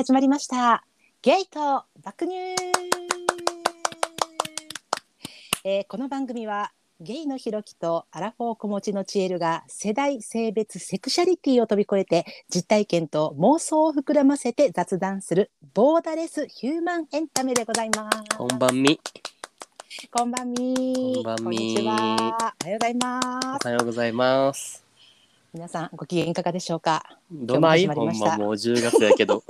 始まりました。ゲイと爆乳。えーこの番組はゲイのひろきとアラフォー子持ちのチエルが世代、性別、セクシャリティを飛び越えて実体験と妄想を膨らませて雑談するボーダレスヒューマンエンタメでございます。こんばんみ。こんばんみ。こんばんみにちは。おはようございます。おはようございます。皆さんご機嫌いかがでしょうか？どない？今日も始まりましたほんまもう10月やけど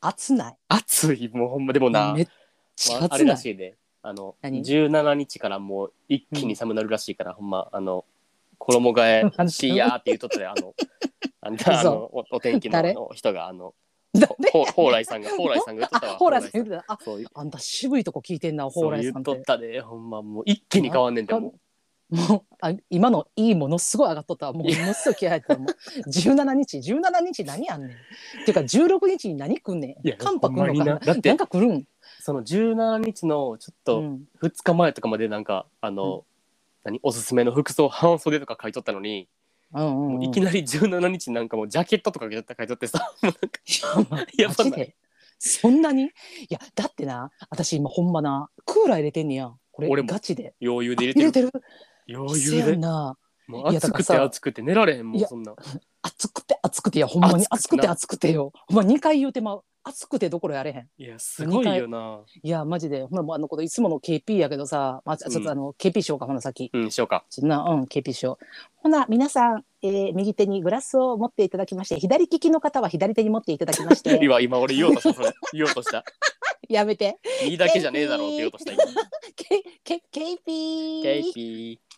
暑ない。暑いもうほんまでもな。めっちゃまあ。れらしいであの何？17日からもう一気に寒なるらしいから、ほんまあの衣替え しやーって言っとったであの あんたあのおお天気の誰？の人があの誰？ほ蓬莱さんが蓬莱さんが言っとったわ。ほら、言うてた。あ、そうあんた渋いとこ聞いてんな、蓬そう言っ莱さんって。とったでほんま。もう一気に変わんねんでももうあ今のいいものすごい上がっとったわ。もうものすごい気合入ってたもう 17日17日何やんねん。っていうか16日に何来んねん。寒波来んのかな。だってなんか来るん、その17日のちょっうとん、2日前とかまでなんかあの、何おすすめの服装半袖とか書いとったのに、うんうんうん。もういきなり17日なんかもうジャケットとか書いとってさ。やば ない。そんなに？いやだってな私今ほんまなクーラー入れてんねや。んこれ俺も。ガチで。余裕で入れてる。入れてる？せや余裕で。んな。もう暑くて暑くて寝られへんもいうやそんな。暑くて暑くていやほんまに暑暑くてな。くて暑くてよ。ほんま2回言うてまう。暑くてどころやれへん。いやすごいよな。いやマジで。ほんなもうあのこのいつもの KP やけどさ、まあ、ちょっうんとあの、KP しようかほな先。うんしようか。そんな、うん、KP しよう。ほな、皆さん、えー右手にグラスを持っていただきまして、左利きの方は左手に持っていただきまして、今今俺言おうとしたそれ。言おうとした。やめて。右だけじゃねえだろうって言おうとした今。ケケ KP! ケイピー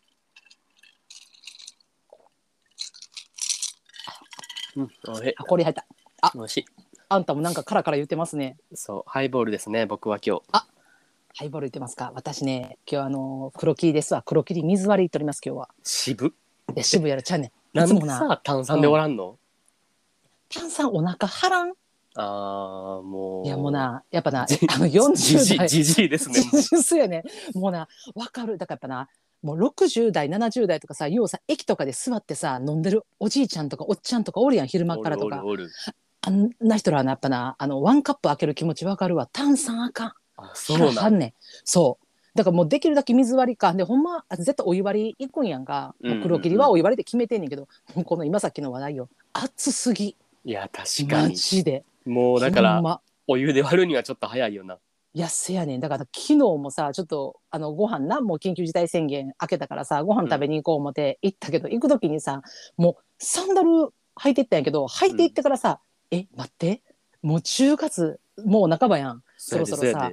うんおいあ、これ入った。おいしいあんたもなんかカラカラ言ってますね。そうハイボールですね僕は今日ハイボール言ってますか私ね、今日あの、黒霧ですわ。黒霧水割り取ります、今日は。渋で、渋谷のちゃうねん。ないんもな、さ炭酸で終わらんの、炭酸お腹張らん？ああもういや、もうな、やっぱな、じあの、40代。じじいですねもうそうやね。もうな、わかる。だからやっぱな、もう60代、70代とかさ、要はさ、駅とかで座ってさ、飲んでるおじいちゃんとかおっちゃんとかおるやん、昼間からとか。あんな人らはな、やっぱな、あの、ワンカップ開ける気持ちわかるわ。炭酸あかん。あそうなんねん。そう。だからもうできるだけ水割りか。で、ほんま、あ絶対お湯割り行くんやんか。うんうんうん黒霧はお湯割りで決めてんねんけど、この今さっきの話題よ。熱すぎ。いや確かマにジで。もうだからまお湯で割るにはちょっと早いよないやせやねん。だから昨日もさちょっとあのご飯なもう緊急事態宣言明けたからさご飯食べに行こう思って行ったけど、行く時にさもうサンダル履いてったんやけど履いて行ってからさ、え待って。もう10月もう半ばやん。そろそろさ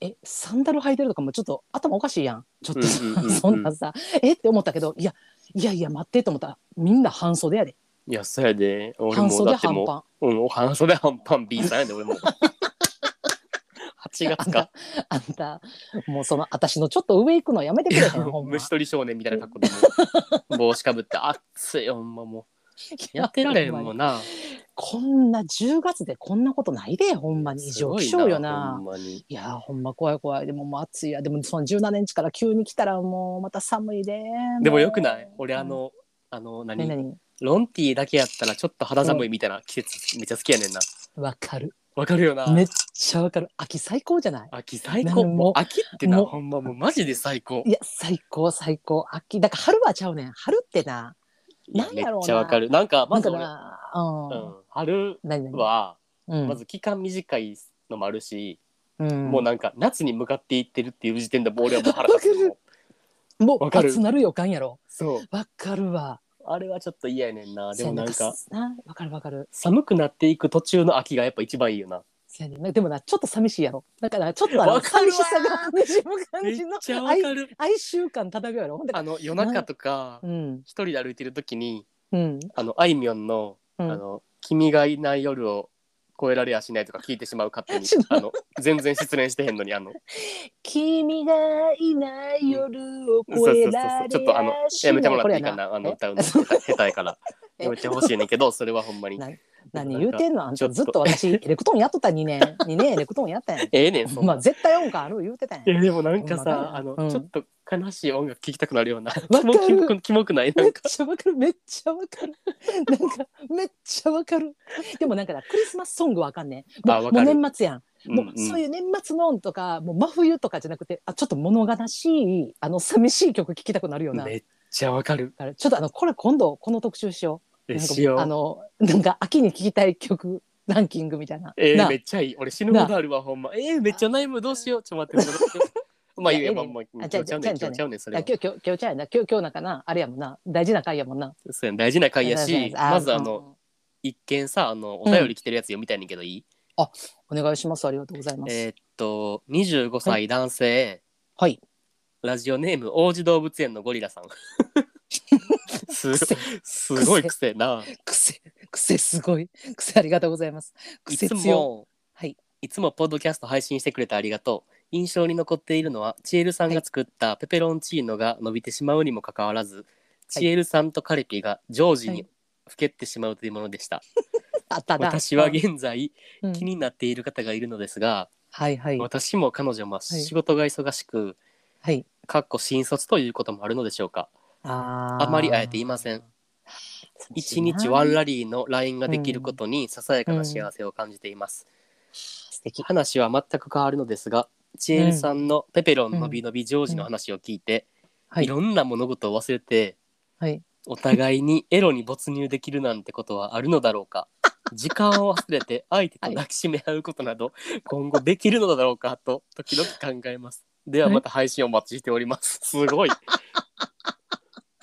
えサンダル履いてるとかもちょっと頭おかしいやん。ちょっと、うんうんうんうん。そんなさえ？って思ったけどいやいやいや待ってと思ったらみんな半袖やで。いやそうやで。俺も半袖だっても半パンううん半袖半パン B さんやで俺も8月か。あんたもうその私のちょっと上行くのやめてくれへんほんま。虫取り少年みたいな格好でもう 帽子かぶって暑いよほんまもう。やってられへんもんなこんな10月でこんなことないでほんまに。異常気象よな。ほんまに。いやーほんま怖い怖い。でももう暑いや。でもその17日から急に来たらもうまた寒いででもよくない？俺あうん。のあの何？何？何？ロンティーだけやったらちょっと肌寒いみたいな季節めっちゃ好きやねんな。わかるわかるよな。めっちゃわかる。秋最高じゃない？秋最高。なんももう秋ってなもうほんまもうマジで最高。いや最高最高。秋だから春はちゃうねん。春ってななんやろうな。めっちゃわかる。なんかなんかまず俺、なうん、うん、春何何？はうん。まず期間短いのもあるし、うん、もうなんか夏に向かっていってるっていう時点でもう俺はもう腹立つわかる。もうわかる。暑なる予感やろ。そう。わかるわあれはちょっと嫌やねんな。でもなんかせやなわかるわかる。寒くなっていく途中の秋がやっぱ一番いいよな。せやねん。でもなちょっと寂しいやろ。だからちょっとあのわかるわ寂しさがにじむ感じのちゃわかる。哀愁感漂うやろ。ほんであの夜中とかうん。一人で歩いてる時にうん。あのあいみょんの「うん。あの君がいない夜を越えられやしない」とか聞いてしまう勝手に。あの全然失恋してへんのにあの。君がいない夜をそうそうそう越えられそう。ちょっとあのしないやめてもらっていいかな。あの歌うの。下手下手やから。やめてほしいねんけどそれはほんまに。な何言うてんの？あんちょっと。たずっと私 エレクトーンやっとった2年。2年エレクトーンやったやん。ええねんそんな。まあ絶対音感ある言うてたやん。えでもなんかほんまだよさあの、うん。ちょっと悲しい音楽聴きたくなるようなキモキモくキモくない？なめっちゃわかる。めっちゃわかる。なんかめっちゃわかる。でもなんかなクリスマスソングわかんねん。もうもう年末やん。もうそういう年末のとかもう真冬とかじゃなくてあちょっと物悲しいあの寂しい曲聴きたくなるような。めっちゃわかる。ちょっとあのこれ今度この特集しよう。なんかえしようあのなんか秋に聴きたい曲ランキングみたいな、えー、なめっちゃいい。俺死ぬほどあるわほんま。えー、めっちゃ悩む。どうしよう。ちょっと待ってまあいいいやええねよまあ今日ちゃうねん今日ちゃうね。んそれは。今日今日今日ちゃうやな。今日今日なんかな。あれやもんな。大事な回やもんな。そうやん。大事な回やしあまずあの一見さあのお便り来てるやつ読みたいねんけどいい、お願いします。ありがとうございます、えーっと25歳男性、はい。ラジオネーム王子動物園のゴリラさん。す癖。すごい癖な。癖。癖すごい。癖ありがとうございます。いつもはい。いつもポッドキャスト配信してくれてありがとう印象に残っているのはチエルさんが作ったペペロンチーノが伸びてしまうにもかかわらず、チエルさんとカレピが常時にふけってしまうというものでした、あったな。私は現在うん。気になっている方がいるのですが、はいはい。私も彼女もい。仕事が忙しく、はい。かっこ新卒ということもあるのでしょうか。ああまり会えていません。一日ワンラリーの LINE ができることにささやかな幸せを感じています、素敵。話は全く変わるのですがチエルさんのペペロンのびのびジョージの話を聞いて、はい。いろんな物事を忘れてはい。お互いにエロに没入できるなんてことはあるのだろうか？時間を忘れて相手と抱きしめ合うことなど今後できるのだろうか？と時々考えます。ではまた配信お待ちしております。すごい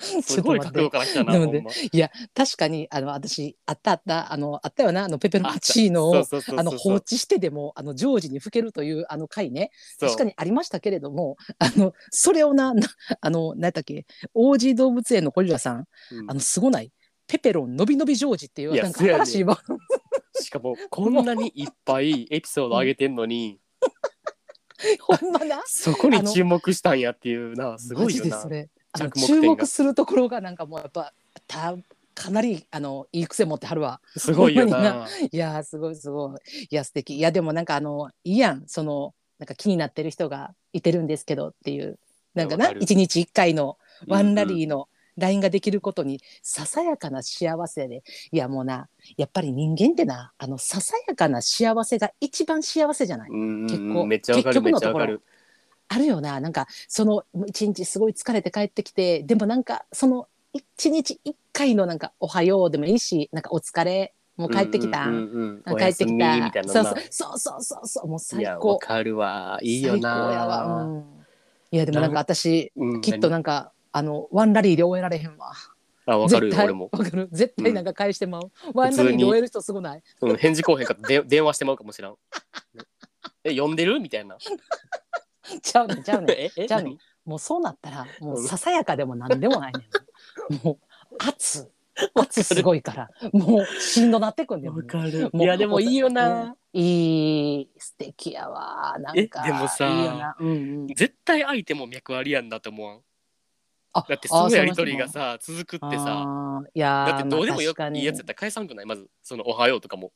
すごい角度から来たなでもねほんま。いや確かにあの私あったあったあのあったよなあのペペロンチーノをあの放置してでもあのジョージにふけるというあの回ね確かにありましたけれどもあのそれをななあの何やったっけ王子動物園のゴリラさんうん。あのすごないペペロンのびのびジョージっていうなんか新しいワードしかもこんなにいっぱいエピソード上げてんのに、ほんまな。そこに注目したんやっていうなすごいよな。マジでそ。れ注目するところがなんかもうやっぱたかなりあのいい癖持ってはるわ。すごいよな。いやーすごいすごい。いや素敵。いやでもなんかあのいいやんそのなんか気になってる人がいてるんですけどっていうなんかな一日一回のワンラー。リーの LINE ができることにささやかな幸せで。いやもうなやっぱり人間ってなあのささやかな幸せが一番幸せじゃない？結構。めっちゃわかる結めっ局のところ。ちゃわかる。あるよな。なんかその一日すごい疲れて帰ってきてでもなんかその一日一回のなんか「おはよう」でもいいしなんか「お疲れ」もう帰ってきた、うんうんうんうん。帰ってきた。そうな。そうそうそうそうもうい最やわ高かるわ。いいよな。うん、いやでもなんか私うんきっとなんかあのワンラリーで終えられへんわ。あわかる俺も。わかる。絶対なんか返してまう、ワンラリーで終える人すごない？うん返事こうへんかで電話してまうかもしらん。え呼んでる？みたいな。ちゃうねんちゃうねん。ええじゃあねもうそうなったら もうささやかでもなんでもないねん。もう圧。圧すごいから。もうしんどなってくんだよ。わかる。いやでもいいよな。うん。いい素敵やわ。なんかえでもさいいよな、うんうん、絶対相手も脈ありやんなと思わん？あだってそのやりとりがさ続くってさ。いやーだってどうでもよまあ確かに。いいやつやったら返さんくない？まずその「おはよう」とかも。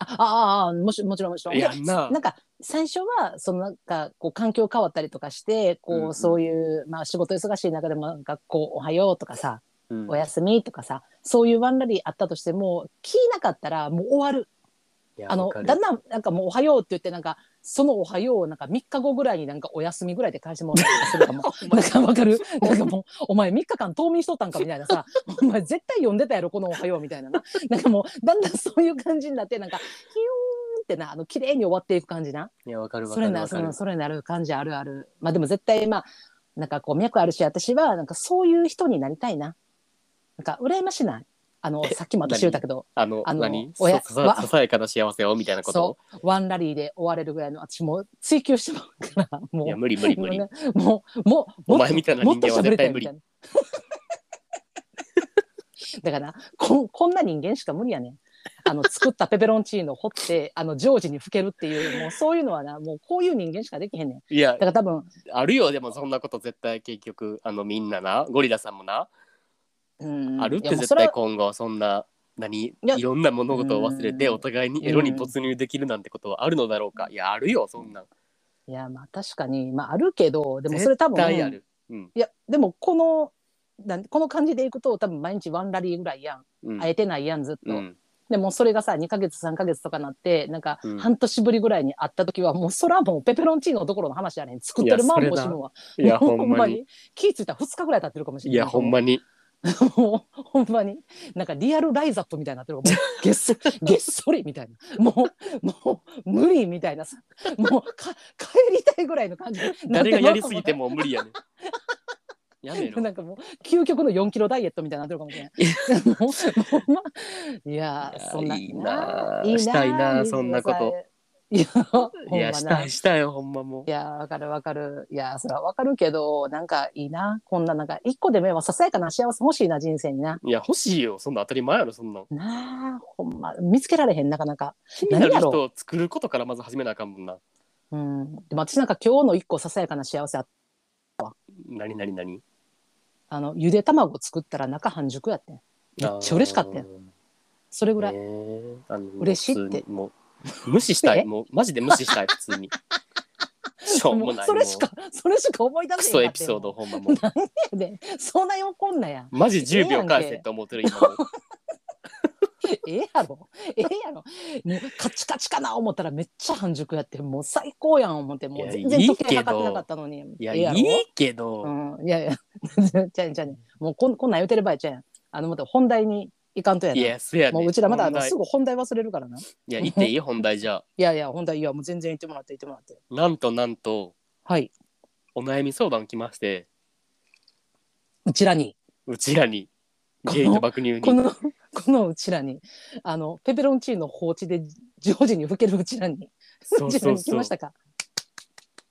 あああもちもちろんもちろん。いやんな。でなんか最初はそのなんかこう環境変わったりとかしてこう、うんうん。そういう、まあ、仕事忙しい中でもなんかこう「おはよう」とかさうん「おやすみ」とかさそういうワンラリーあったとしても聞いなかったらもう終わる。あのだんだんなんかもう「おはよう」って言ってなんかその「おはよう」をなんか3日後ぐらいになんか「お休み」ぐらいで返してもらったりするかも。なんかわかる？なんかもう「お前3日間冬眠しとったんか」みたいなさ「お前絶対読んでたやろこのおはよう」みたいなな。なんかもうだんだんそういう感じになってなんかヒューンってなあの綺麗に終わっていく感じな。いやわかるわそれかるわかる。なその。それなる感じあるある。まあでも絶対まあなんかこう脈あるし私はなんかそういう人になりたいな。なんか羨ましないあのえさっきも私言ったけどあのあの何？おやささわささやかな幸せをみたいなこと？そうワンラリーで終われるぐらいの私もう追求してまうからもう。いや無理無理無理。もうねもうもうお前みたいな人間は絶対無理。だからこんこんな人間しか無理やねん。あの作ったペペロンチーノを掘ってあのジョージにふけるっていうもうそういうのはなもうこういう人間しかできへんねん。いやだから多分あるよでもそんなこと絶対結局あのみんななゴリラさんもなうんあるって絶対今後そんな何やいろんな物事を忘れてうんお互いにエロに没入できるなんてことはあるのだろうか。いやあるよそんなん。いやまあ確かに。まああるけどでもそれ多分絶対ある。うん。いやでもこのなんこの感じでいくと多分毎日ワンラリーぐらいやん、うん。会えてないやんずっと、うん。でもそれがさ2ヶ月3ヶ月とかなってなんかうん。半年ぶりぐらいに会った時はもうそらもうペペロンチーノどころの話やねん。作ってるマンボシムはいや ほんまに。気ぃ付いたら2日ぐらい経ってるかもしれない。いやほんまに もうほんまになんかリアルライザップみたいになってるもう げっそげっそりみたいな。もうもう無理みたいな。さ もうか帰りたいぐらいの感じ誰がやりすぎても無理やねん。やめろ。なんかもう究極の4キロダイエットみたいになってるかもしれない。いやいやそんないいなしたいなそんなこと。いやほんいやまな。したいしたいほんまもいやわかるわかる。いやそれはわかるけどなんかいいな。こんななんか一個でもささやかな幸せ欲しいな人生にな。ういや欲しいよ。そんな当たり前やろそんなん。なあほんま。見つけられへんなかなか。気になる人を作ることからまず始めなあかんもんな。うん、でも私なんか今日の一個ささやかな幸せあ何何何？あのゆで卵作ったら中半熟やってん。めっちゃ嬉しかったよそれぐらい、嬉しいって。もう無視したえ？いもうマジで無視したい普通に。しょうももうないそれしかそれしか思い出クせへんソエピソードほんまもう。でそんな怒んなや。マジ10秒返せって思ってる今も。うええやろ。ええやろ。もうカチカチかな思ったらめっちゃ半熟やって。もう最高やん思って。もういや全然時計いいけど測ってなかったのに。いやええやろ。いいけど、うん、いやいや。じゃあじゃもうこんこんなん言うてる場合ちゃうやん。あのまた本題に行かんとやいなやそやねもううちらまだあのすぐ本題忘れるからな。いや言っていい？本題じゃあ。やいや本題いやもう全然言ってもらって言ってもらって。なんとなんとはい。お悩み相談来まして。うちらに。うちらに。ゲイと爆乳に。このこのうちらに。あのペペロンチーノ放置で常時に吹けるうちらに。そううちらに来ましたか？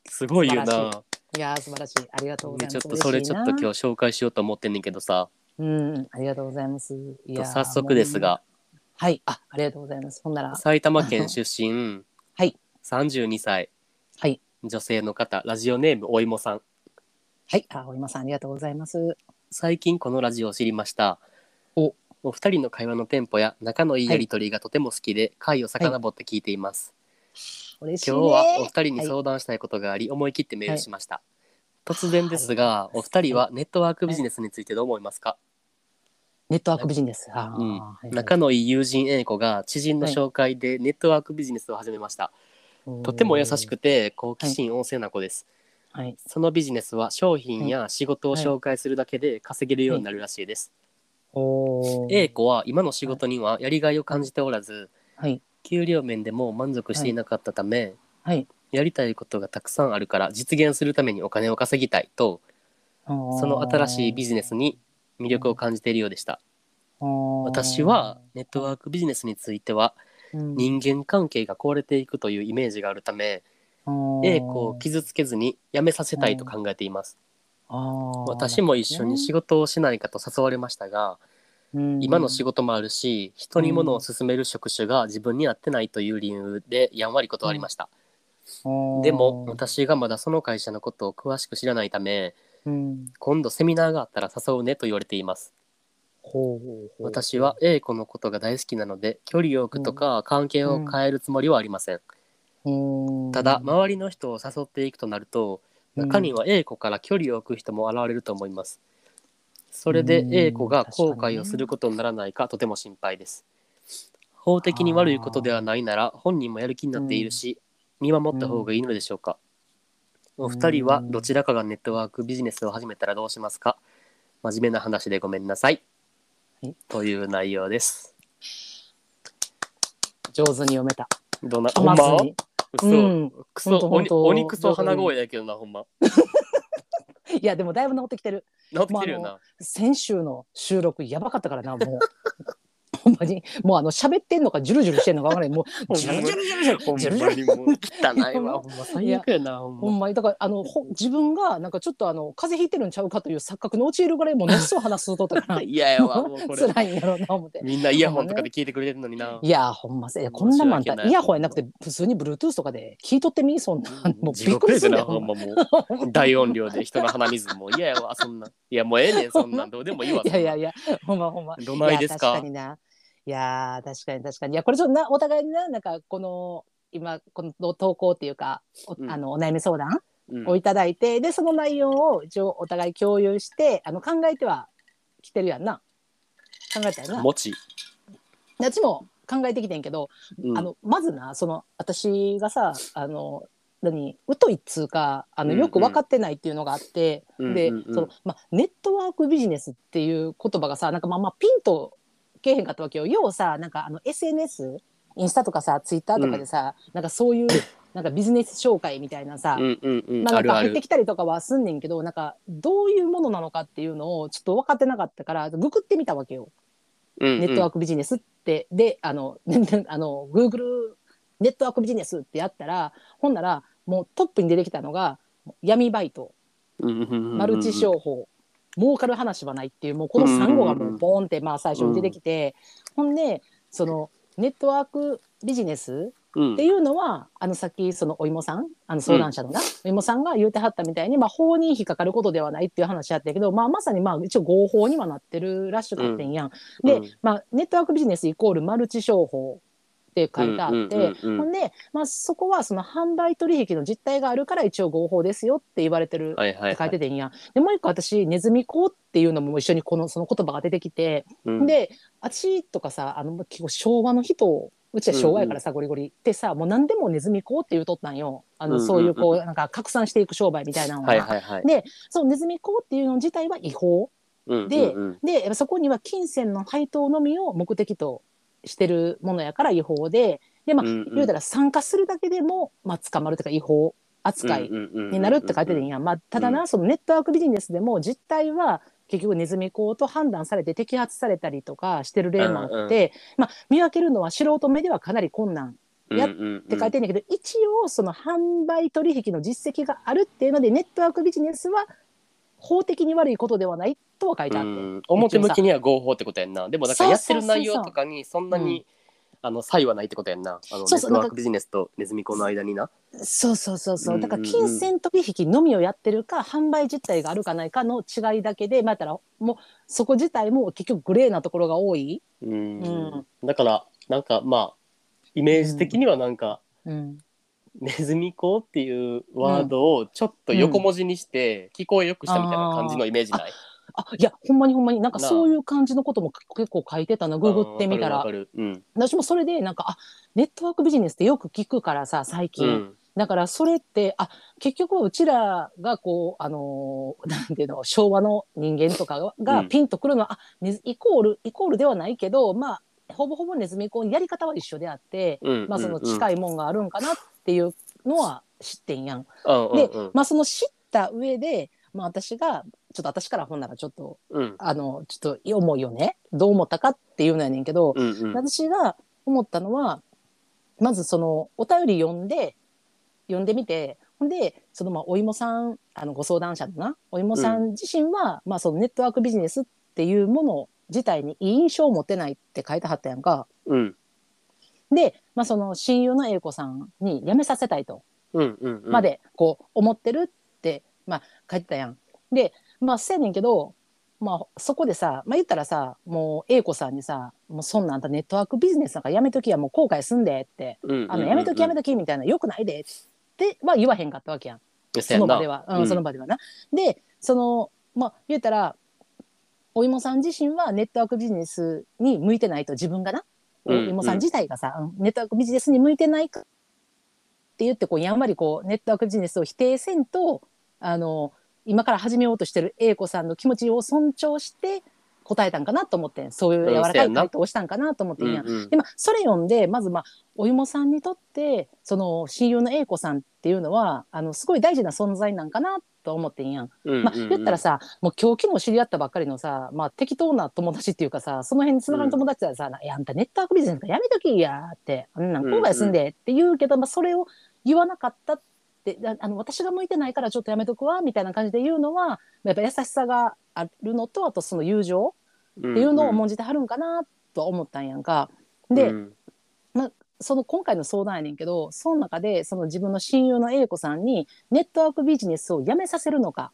すごいよ素晴な。い。やー素晴らしい。ありがとうございます。ちょっとそれちょっと今日日紹介しようと思ってんねんけどさ、うんありがとうございます。いやー早速ですが。はい。あありがとうございます。ほんなら。埼玉県出身。はい。32歳。はい。女性の方。ラジオネームお芋さん。はい。あお今さんありがとうございます。最近このラジオを知りました。お。お二人の会話のテンポや仲のいいやりとりがとても好きで、回を遡って聞いています、嬉しいね。今日はお二人に相談したいことがあり、思い切ってメールしました、突然ですがお二人はネットワークビジネスについてどう思いますか、ネットワークビジネス。あーうんはい。仲のいい友人 A 子が知人の紹介でネットワークビジネスを始めました、とても優しくて好奇心旺盛な子です、はい。そのビジネスは商品や仕事を紹介するだけで稼げるようになるらしいです、おー。A 子は今の仕事にはやりがいを感じておらずはい。給料面でも満足していなかったため、はい。やりたいことがたくさんあるから実現するためにお金を稼ぎたいとその新しいビジネスに魅力を感じているようでした。私はネットワークビジネスについては人間関係が壊れていくというイメージがあるため A 子を傷つけずに辞めさせたいと考えています。私も一緒に仕事をしないかと誘われましたが今の仕事もあるし人に物を勧める職種が自分に合ってないという理由でやんわり断りました。でも私がまだその会社のことを詳しく知らないためうん。今度セミナーがあったら誘うねと言われています。ほうほうほう。私は A 子のことが大好きなので距離を置くとか関係を変えるつもりはありません、うん。ただ周りの人を誘っていくとなると中には A 子から距離を置く人も現れると思います。それでうん。A 子が後悔をすることにならないかとても心配です。法的に悪いことではないなら本人もやる気になっているし見守った方がいいのでしょうかお二人はどちらかがネットワークビジネスを始めたらどうしますか？真面目な話でごめんなさい。はい。という内容です。上手に読めた。どんな？ほんま噛まずに嘘、うん。クソほんとほんと鬼鬼クソ鼻声やけどなほんま。いやでもだいぶ治ってきてる。治ってきてるよな、先週の収録やばかったからなもうほんまにもうあの喋ってんのかジュルジュルしてんのか分からないもうジュルジュルジュルジュルほんジュルジュルまにもう汚いわほんま最悪やなほんほまにだからあのほ自分がなんかちょっとあの風邪ひいてるんちゃうかという錯覚に陥るぐらいもう熱を話すとったから嫌やわもうこれ辛いんやろうな思って。みんなイヤホンとかで聞いてくれてるのにな。いやほんませいやこんなまんイヤホンやなくて普通に Bluetooth とかで聞いとってみそんなもう地びっくりするよほんまもう。大音量で人の鼻水も嫌やわ、そんな。いや、もうええねん、そんなん。どうでもいいわ。いやいやいやほんまほんまどないですか確かにないいやー確かに確かに。いやこれちょっとなお互いにななんかこの今この投稿っていうかお,、うん。あのお悩み相談うん。をいただいて、でその内容を一応お互い共有してあの考えてはきてるやんな。考えたよな。もち、私も考えてきてんけど、うん。あのまずなその私がさあの何疎いっつうかあのうんうん。よく分かってないっていうのがあって、で、うんうんうん。そのまあ、ネットワークビジネスっていう言葉がさなんかまあまあピンとけえへんかったわけよ。要はさなんかあの SNS インスタとかさツイッターとかでさ、なんかそういうなんかビジネス紹介みたいなさ、うんうんうん、まあ、なんか入ってきたりとかはすんねんけどなんかどういうものなのかっていうのをちょっと分かってなかったからググってみたわけよ。うんうん。ネットワークビジネスって、であの あの Google ネットワークビジネスってやったらほんならもうトップに出てきたのが闇バイト。うんうんうんうん。マルチ商法、儲かる話はないっていうもうこの3語がもうボーンってまあ最初に出てきて、ほんでそのネットワークビジネスうんっていうのはあのさっきそのお芋さんあの相談者のな、お芋さんが言うてはったみたいに、まあ、法に引っかかることではないっていう話やったけど、まあ、まさにまあ一応合法にはなってるらしくってんやん。で、うん。まあ、ネットワークビジネスイコールマルチ商法って書いてあって、ほんで、まあ、そこはその販売取引の実態があるから一応合法ですよって言われてるって書はい。いててんや。ん。でもう一個私ネズミ講っていうのも一緒にこのその言葉が出てきて、うん。で私とかさあの結構昭和の人うちは昭和やからさ、ゴリゴリ。ってさもう何でもネズミ講って言うとったんよ。あの、そういうこうなんか拡散していく商売みたいなのが、はいはいはい。でそのネズミ講っていうの自体は違法。うんでうんうん。でそこには金銭の配当のみを目的としてるものやから違法ででまあ、うんうん。言うたら参加するだけでも、まあ、捕まるというか違法扱いになるって書いてるんや、まあ、ただな、そのネットワークビジネスでも実態は結局ネズミ講と判断されて摘発されたりとかしてる例もあって、まあ、見分けるのは素人目ではかなり困難やっって書いてるんだけど、一応その販売取引の実績があるっていうのでネットワークビジネスは法的に悪いことではないとは書いてあって、うん。表向きには合法ってことやんな。でもだからやってる内容とかにそんなにあの差異はないってことやんな。あのネそうそう。ットワークビジネスとネズミ講の間にな。そうそうそうそう。だから金銭取引のみをやってるか販売実態があるかないかの違いだけでまあやったらもうそこ自体も結局グレーなところが多い、うん。うん。だからなんかまあイメージ的にはなんか、うん、ネズミ講っていうワードをちょっと横文字にして聞こえよくしたみたいな感じのイメージない、あいやほんまにほんまになんかそういう感じのことも結構書いてたなググってみたら。うん。私もそれでなんかあネットワークビジネスってよく聞くからさ最近、うん。だからそれってあ結局うちらがこうあのーなんていうの昭和の人間とかがピンとくるのは、あねイコールイコールではないけどまあほぼほぼネズミ講やり方は一緒であって、うんまあそのい、近いもんがあるんかなっていうのは知ってんやん。うんうんで、うん。まあその知った上で、まあ私がちょっと私からほんならちょっとうん。あのちょっと思いをね。どう思ったかっていうのやねんけど、うんうん。私が思ったのはまずそのお便り読んで読んでみてほんでそのまあお芋さんあのご相談者のな。お芋さん自身は、まあそのネットワークビジネスっていうもの自体にいい印象を持ってないって書いてはったやんか。うんで、まあ、その親友の英子さんに辞めさせたいと。うんうんうん。までこう思ってるって、まあ、書いてたやん。でまあせやねんけど、まあ、そこでさ、まあ、言ったらさもう英子さんにさ「もうそんなんあんたネットワークビジネスなんかやめときやもう後悔すんで」ってうんうんうん「あのやめときやめとき」みたいな「よくないで」っては言わへんかったわけやん。その場では、うん。その場ではな。でそのまあ言ったらお芋さん自身はネットワークビジネスに向いてないと自分がな、おうん。芋さん自体がさ、うんネットワークビジネスに向いてないかって言ってこうやんわりこうネットワークビジネスを否定せんとあの今から始めようとしてる英子さんの気持ちを尊重して答えたんかなと思ってん。そういう柔らかい回答をしたんかなと思ってんんうんでまあそれ読んでまずまあお芋さんにとってその親友の英子さんっていうのはあのすごい大事な存在なんかなと思ってんやん。まあ、言ったらさもう今日昨日知り合ったばっかりのさ、まあ、適当な友達っていうかさその辺につながる友達はさ「いやあんたネットワークビジネスなんかやめときや」って「あんなん後悔すんで」って言うけど、まあ、それを言わなかったって。ああの私が向いてないからちょっとやめとくわみたいな感じで言うのはやっぱ優しさがあるのとあとその友情っていうのを重んじてはるんかなと思ったんやんか。で、その今回の相談やねんけどその中でその自分の親友の英子さんにネットワークビジネスをやめさせるのか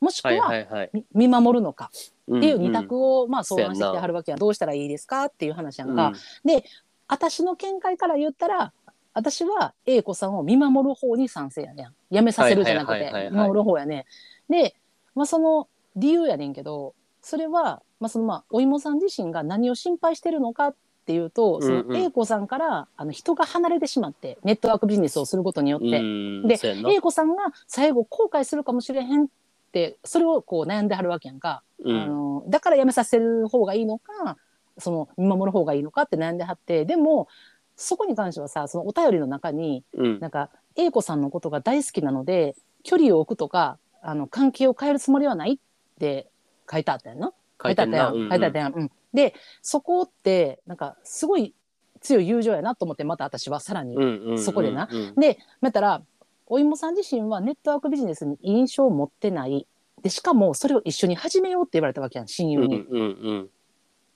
もしくは、はい見守るのかっっていう二択をまあ相談してはるわけやどうしたらいいですかっていう話やんか、うん。私の見解から言ったら私は A 子さんを見守る方に賛成やねん。やめさせるじゃなくて見守る方やねで、まあ、その理由やねんけどそれは、まあそのまあ、お芋さん自身が何を心配してるのかっていうとその A 子さんからあの人が離れてしまってネットワークビジネスをすることによって、うんで A 子さんが最後後悔するかもしれへんってそれをこう悩んではるわけやんか。うん。あのだからやめさせる方がいいのかその見守る方がいいのかって悩んではってでもそこに関してはさそのお便りの中にうん。なんか A 子さんのことが大好きなので距離を置くとかあの関係を変えるつもりはないって書いてあったやんな。書いてんな。書いてたやん。うんでそこってなんかすごい強い友情やなと思ってまた私はさらにそこでなうんで、またら、お芋さん自身はネットワークビジネスに印象を持ってない。で、しかもそれを一緒に始めようって言われたわけやん、親友に。うんうん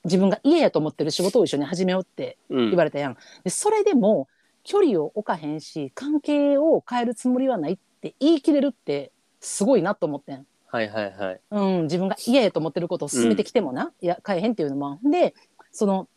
自分が嫌やと思ってる仕事を一緒に始めようってうん言われたやん。で、それでも距離を置かへんし、関係を変えるつもりはないって言い切れるってすごいなと思ってん。はいはいはい。うん、自分が嫌やと思ってることを進めてきてもな、いや、変えへんっていうのも。で、その、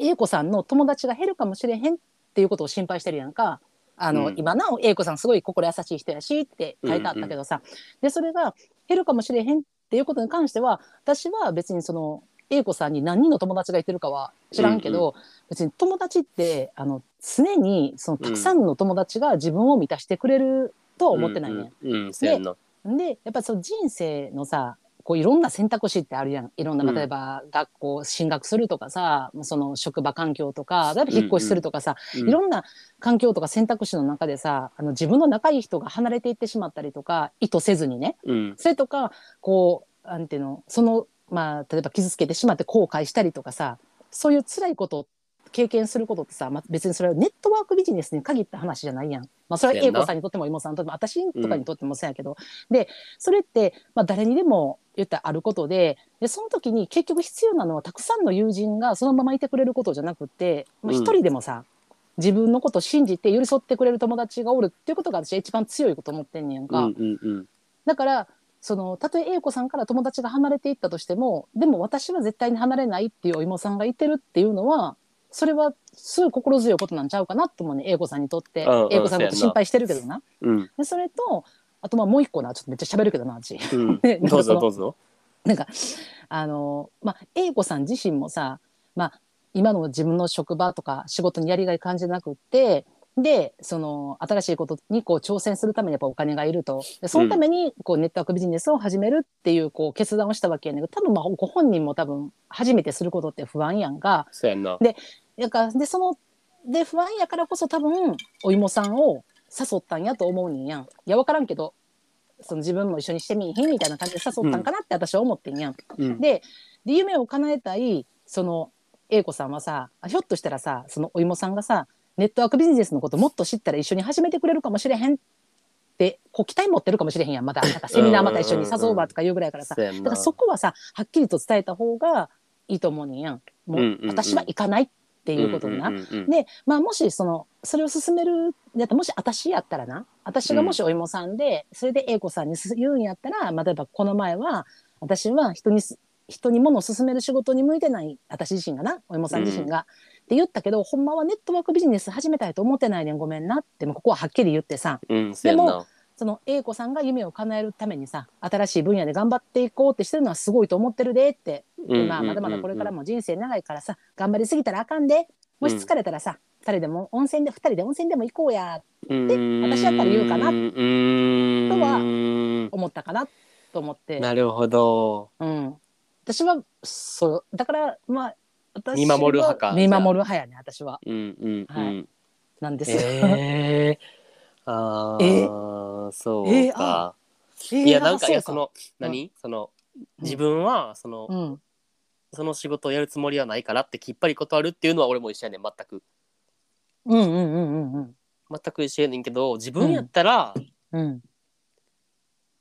A 子さんの友達が減るかもしれへんっていうことを心配してるやんか。あの、うん今なお A 子さんすごい心優しい人やしって書いてあったけどさ、で、それが減るかもしれへんっていうことに関しては、私は別にその、A 子さんに何人の友達がいてるかは知らんけど、別に友達って、あの、常にそのたくさんの友達が自分を満たしてくれるとは思ってないね。うんうんうんそうやんな。でやっぱその人生のさこういろんな選択肢ってあるやん。いろんなうん。例えば学校進学するとかさ、その職場環境とか例えば引っ越しするとかさ、うん。いろんな環境とか選択肢の中でさあの自分の仲いい人が離れていってしまったりとか意図せずにね。うん。それとかこうなんていうのそのまあ例えば傷つけてしまって後悔したりとかさそういう辛いことを経験することってさ、まあ、別にそれはネットワークビジネスに限った話じゃないやん。まあ、それはそうやんな。A 子さんにとっても妹さんにとっても私とかにとってもそうやけど、でそれって、まあ、誰にでも言ったらあることででその時に結局必要なのはたくさんの友人がそのままいてくれることじゃなくってまあうん。一人でもさ、自分のことを信じて寄り添ってくれる友達がおるっていうことが私は一番強いこと思ってんねやんか。うんうんうん。だからそのたとえ A 子さんから友達が離れていったとしてもでも私は絶対に離れないっていうお芋さんがいてるっていうのはそれはすごい心強いことなんちゃうかなと思うね A 子さんにとってうんうん A 子さんのこと心配してるけどな。うんでそれとあとまあもう一個なちょっとめっちゃ喋るけどなうち。うん ねどうぞどうぞ。なんかあのまあ A 子さん自身もさまあ今の自分の職場とか仕事にやりがい感じなくってでその新しいことにこう挑戦するためにやっぱお金がいるとでそのためにこうネットワークビジネスを始めるっていうこう決断をしたわけやねんけど多分まあご本人も多分初めてすることって不安やんかそうやんな。だからでそので不安やからこそ多分お芋さんを誘ったんやと思うねんやん。いや分からんけどその自分も一緒にしてみいひんみたいな感じで誘ったんかなって私は思ってんやん。うんでで夢を叶えたいその A 子さんはさあひょっとしたらさそのお芋さんがさネットワークビジネスのこともっと知ったら一緒に始めてくれるかもしれへんってこう期待持ってるかもしれへんやんまたなんかセミナーまた一緒に誘うわとか言うぐらいやからさ。そうやんな。だからそこはさはっきりと伝えた方がいいと思うねんやん。もう、うんうんうん。私は行かないっていうことにな。うんうんうんでまあもしそのそれを進めるやったらもし私やったらな。私がもしお芋さんで、それで A 子さんにす言うんやったら、まあ、例えばこの前は私は人にす人に物を進める仕事に向いてない私自身がなお芋さん自身が、って言ったけどほんまはネットワークビジネス始めたいと思ってないねん。ごめんな。ってもうここははっきり言ってさ。うんそうやんな。その A 子さんが夢を叶えるためにさ新しい分野で頑張っていこうってしてるのはすごいと思ってるでって。でまあ、まだまだこれからも人生長いからさ頑張りすぎたらあかんで。もし疲れたらさ、二人でも温泉で二人で温泉でも行こうや。で私やったら言うかな。とは思ったかなと思って、なるほど。うん、私はそう。だからまあ見守る派か見守る派やね私は。うんうんうはん。なんです。よ。ええ。あえあ、そうえか。えーいやなんかいやその何？その自分はそのうん。その仕事をやるつもりはないからってきっぱり断るっていうのは俺も一緒やねん全く。うんうんうんうんうん。全く一緒やねんけど自分やったら、うん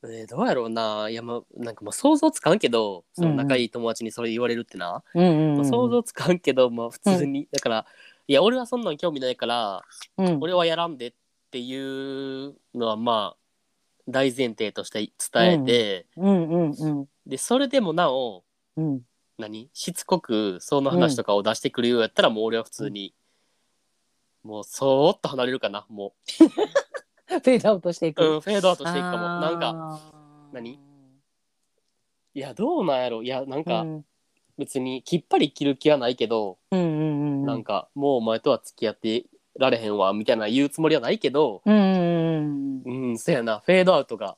えーどうやろうな。いやまあなんかもう想像つかんけどその仲いい友達にそれ言われるってな、うんうん想像つかんけどまあ普通に、だからいや俺はそんなん興味ないからうん。俺はやらんでっていうのはまあ大前提として伝えて、うんうん。うんでそれでもなおうん。何？しつこくその話とかを出してくるようやったら、もう俺は普通に、もうそーっと離れるかなも フェードアウトしていく。う、うん、フェードアウトしていくかも。なんか何？いやどうなんやろ。いやなんかうん。別にきっぱり切る気はないけど、うんうんうんなんかもうお前とは付き合ってられへんわみたいな言うつもりはないけどうんうんそやな。フェードアウトが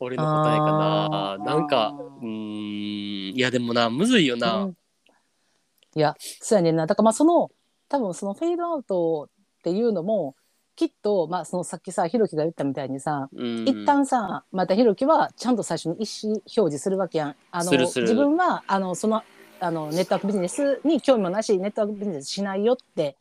俺の答えかな。なんかうーんいやでもなむずいよな、うん。いやそうやねんな。だからまあその多分そのフェードアウトっていうのもきっとまあそのさっきさひろきが言ったみたいにさ、うん一旦さまたひろきはちゃんと最初に意思表示するわけやん。あのするする自分はあのそのあのネットワークビジネスに興味もなしネットワークビジネスしないよって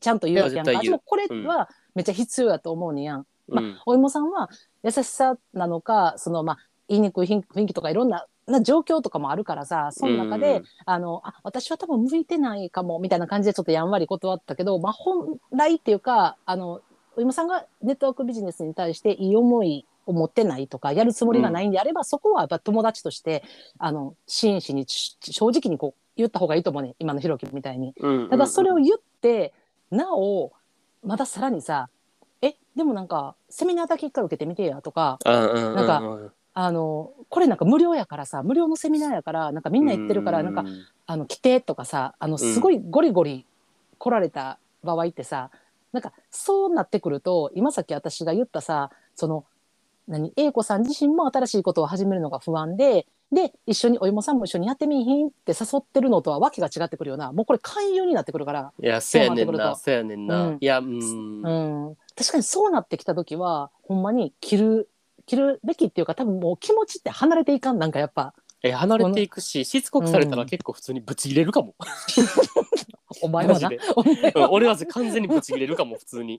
ちゃんと言うわけやんか。いや絶対言うでもこれはめっちゃ必要やと思うねやん。まうんお芋さんは優しさなのかそのまあ言いにくい雰囲気とかいろんなな状況とかもあるからさその中で、うんあのあ私は多分向いてないかもみたいな感じでちょっとやんわり断ったけど、まあ、本来っていうかあのお芋さんがネットワークビジネスに対していい思いを持ってないとかやるつもりがないんであれば、そこはやっぱ友達としてあの真摯にち正直にこう言った方がいいと思うね今のひろきみたいに。うんただそれを言ってなおまたさらにさ「えでもなんかセミナーだけ一回受けてみてや」とかうんうんうんなんかあのこれなんか無料やからさ無料のセミナーやからなんかみんな言ってるからなんかあの来てとかさあのすごいゴリゴリ来られた場合ってさ、なんかそうなってくると今さっき私が言ったさその何 A 子さん自身も新しいことを始めるのが不安でで一緒にお芋さんも一緒にやってみいひんって誘ってるのとはわけが違ってくるよなもうこれ勧誘になってくるから、いやそうやねんなそうやねんな、うん。いやうん。うん、確かにそうなってきた時はほんまに切る切るべきっていうか多分もう気持ちって離れていかんなんかやっぱ。え離れていくししつこくされたら結構普通にブチ切れるかも、お前はな。マジで。お前は。うん俺は完全にブチ切れるかも普通に。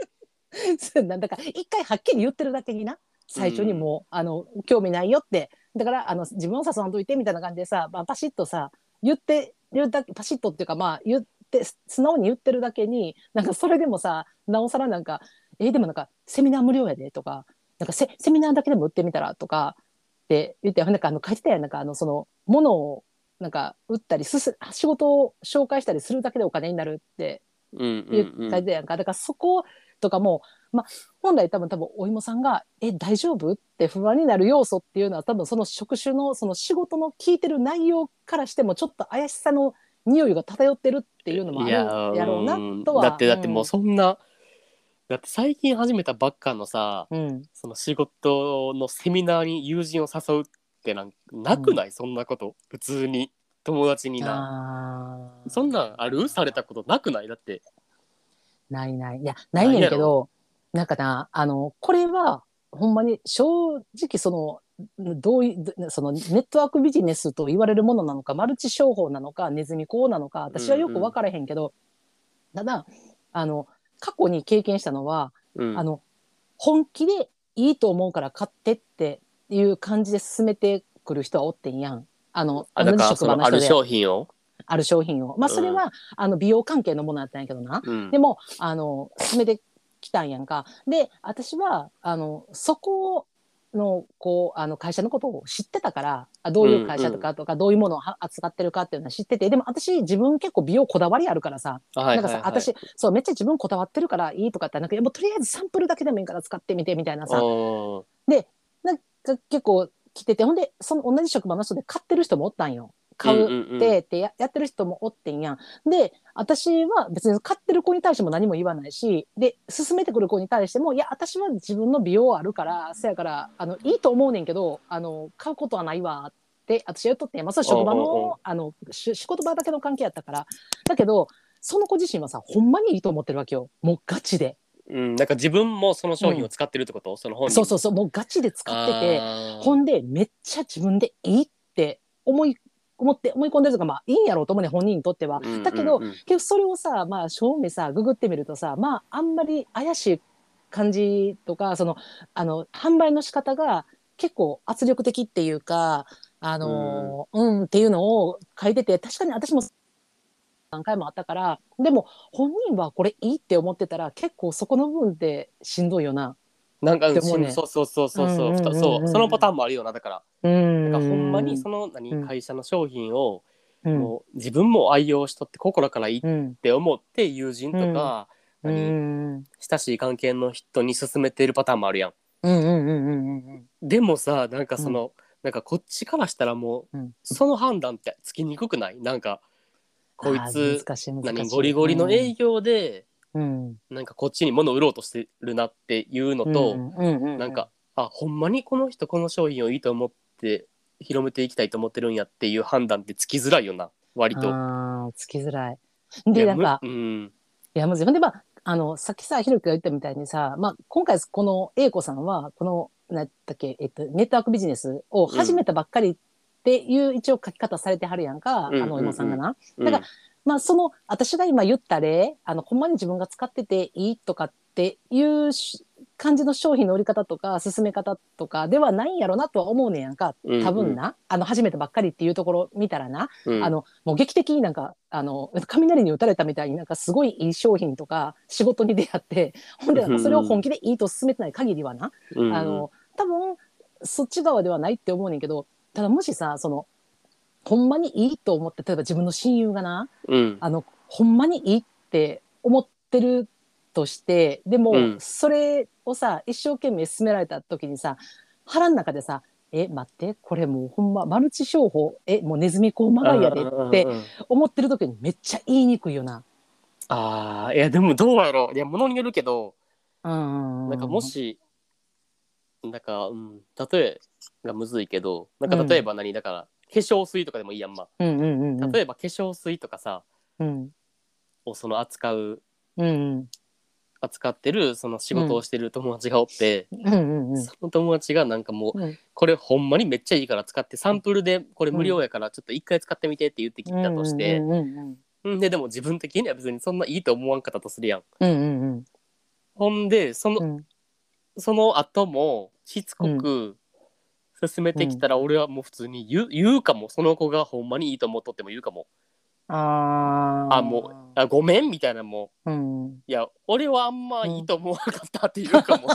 そうなんだから一回はっきり言ってるだけにな。最初にもう、あの興味ないよって。だからあの自分を誘わんといてみたいな感じでさ、まあ、パシッとさ言って言うだけパシッとっていうかまあ言って素直に言ってるだけになんかそれでもさなおさらなんか「えでもなんかセミナー無料やで」とか「なんかセセミナーだけでも売ってみたら」とかって言ってなんかあの書いてたやんなんかあのその物をなんか売ったりすす仕事を紹介したりするだけでお金になるってうん言うんうん。書いてたやんか、だからそことかも、まあ、本来多分多分お芋さんが「え大丈夫?」って不安になる要素っていうのは多分その職種のその仕事の聞いてる内容からしてもちょっと怪しさの匂いが漂ってるっていうのもあるいややろうなうん。とは。だってだってもうそんな、だって最近始めたばっかのさうん、うんその仕事のセミナーに友人を誘うってなんなくない、そんなこと？普通に。友達にな。あー。そんなんある？されたことなくない？だって。ないない。いやないねんけどなんかなあのこれはほんまに正直そのどういうそのネットワークビジネスと言われるものなのかマルチ商法なのかネズミ講なのか私はよく分からへんけど、ただあの過去に経験したのは、うん。あの本気でいいと思うから買ってっていう感じで進めてくる人はおってんやん。あのあだから職場の人で。商品を、ある商品を。まあそれは、あの美容関係のものだったんやけどな。うん。でもあの進めてきたんやんか。で私はあのそこのこうあの会社のことを知ってたからあどういう会社とかとか、どういうものをは扱ってるかっていうのは知ってて。でも私自分結構美容こだわりあるからさ、なんかさ私そうめっちゃ自分こだわってるからいいとかってなんかもうとりあえずサンプルだけでもいいから使ってみてみたいなさ。うんなんか結構来ててほんでその同じ職場の人で買ってる人もおったんよ。買うってってややってる人もおってんやん。で私は別に買ってる子に対しても何も言わないしで進めてくる子に対してもいや私は自分の美容あるからせやからあのいいと思うねんけどあの買うことはないわって私は言っとってまあそれ職場のあのし仕事場だけの関係やったからだけどその子自身はさほんまにいいと思ってるわけよもうガチで。うん、なんか自分もその商品を使ってるってこと、その本人。そうそうそう。もうガチで使ってて。ほんでめっちゃ自分でいいって思い思って思い込んでるとかまあいいんやろうと思うね本人にとっては。うんうんうん。だけど結局それをさまあ正味さググってみるとさまああんまり怪しい感じとかそのあの販売の仕方が結構圧力的っていうかあのうん、っていうのを書いてて確かに私も何回もあったからでも本人はこれいいって思ってたら結構そこの部分ってしんどいよな。なんか、ね。そうそうそうそうそう、そうそのパターンもあるよなだから。うん。だからほんまにその何、うん会社の商品を、うん。もう自分も愛用しとって心からいいっうん。て思って友人とか、う何ん。親しい関係の人に勧めてるパターンもあるやん。でもさなんかその、なんかこっちからしたらもう、うん。その判断ってつきにくくない？なんかこいつ何ゴリゴリの営業で、うん。なんかこっちに物を売ろうとしてるなっていうのと、うなんかあほんまにこの人この商品をいいと思って広めていきたいと思ってるんやっていう判断ってつきづらいよな割と。つきづらい。でなんかむうん。いやまずでまああのさっきさひろきが言ったみたいにさ、まあ、今回この A 子さんはこのなんだっけ、えっと、ネットワークビジネスを始めたばっかりっていう一応書き方されてはるやんか、うんあのお芋さんがな。うん。だからまあその私が今言った例あのほんまに自分が使ってていいとかっていうし感じの商品の売り方とか進め方とかではないんやろなとは思うねんやんか。うんうん。多分な、あの始めたばっかりっていうところ見たらな、うん。あのもう劇的になんかあの雷に打たれたみたいになんかすごいいい商品とか仕事に出会ってほんでそれを本気でいいと進めてない限りはな、うん。あの多分そっち側ではないって思うねんけどただもしさそのほんまにいいと思って例えば自分の親友がなうん。あのほんまにいいって思ってるとしてでも、うん。それをさ一生懸命進められた時にさ腹の中でさ「え待ってこれもうほんまマルチ商法えもうネズミ講まがいやで」って思ってる時にめっちゃ言いにくいよな。ああいやでもどうやろう。いやものによるけどうん。なんかもしなんか、うん、例えがむずいけどなんか例えば何、だから化粧水とかでもいいやんまうんうんうんうん。例えば化粧水とかさうん。をその扱ううん扱ってるその仕事をしてる友達がおって、うんうんうんその友達がなんかもううん。これほんまにめっちゃいいから使ってサンプルでこれ無料やからちょっと一回使ってみてって言ってきたとして、うんうんうんん。ででも自分的には別にそんないいと思わんかったとするやん。うんうん。ほんでその,、うんその後もしつこく進めてきたら俺はもう普通に言う言うかも。その子がほんまにいいと思っとっても言うかも。あー。あもうあごめんみたいなもうん。ういや俺はあんまいいと思わなかったって言うかも、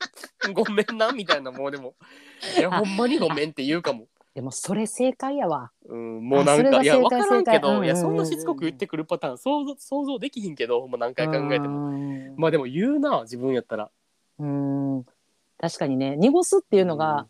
ごめんなみたいなもうでも。いやほんまにごめんって言うかも。でもそれ正解やわ。うん、もうなんかいや分からんけど、正解いやそんなうん。うんうんしつこく言ってくるパターン想像想像できひんけどま何回考えても。もまあでも言うな自分やったらうん。確かにね。濁すっていうのが、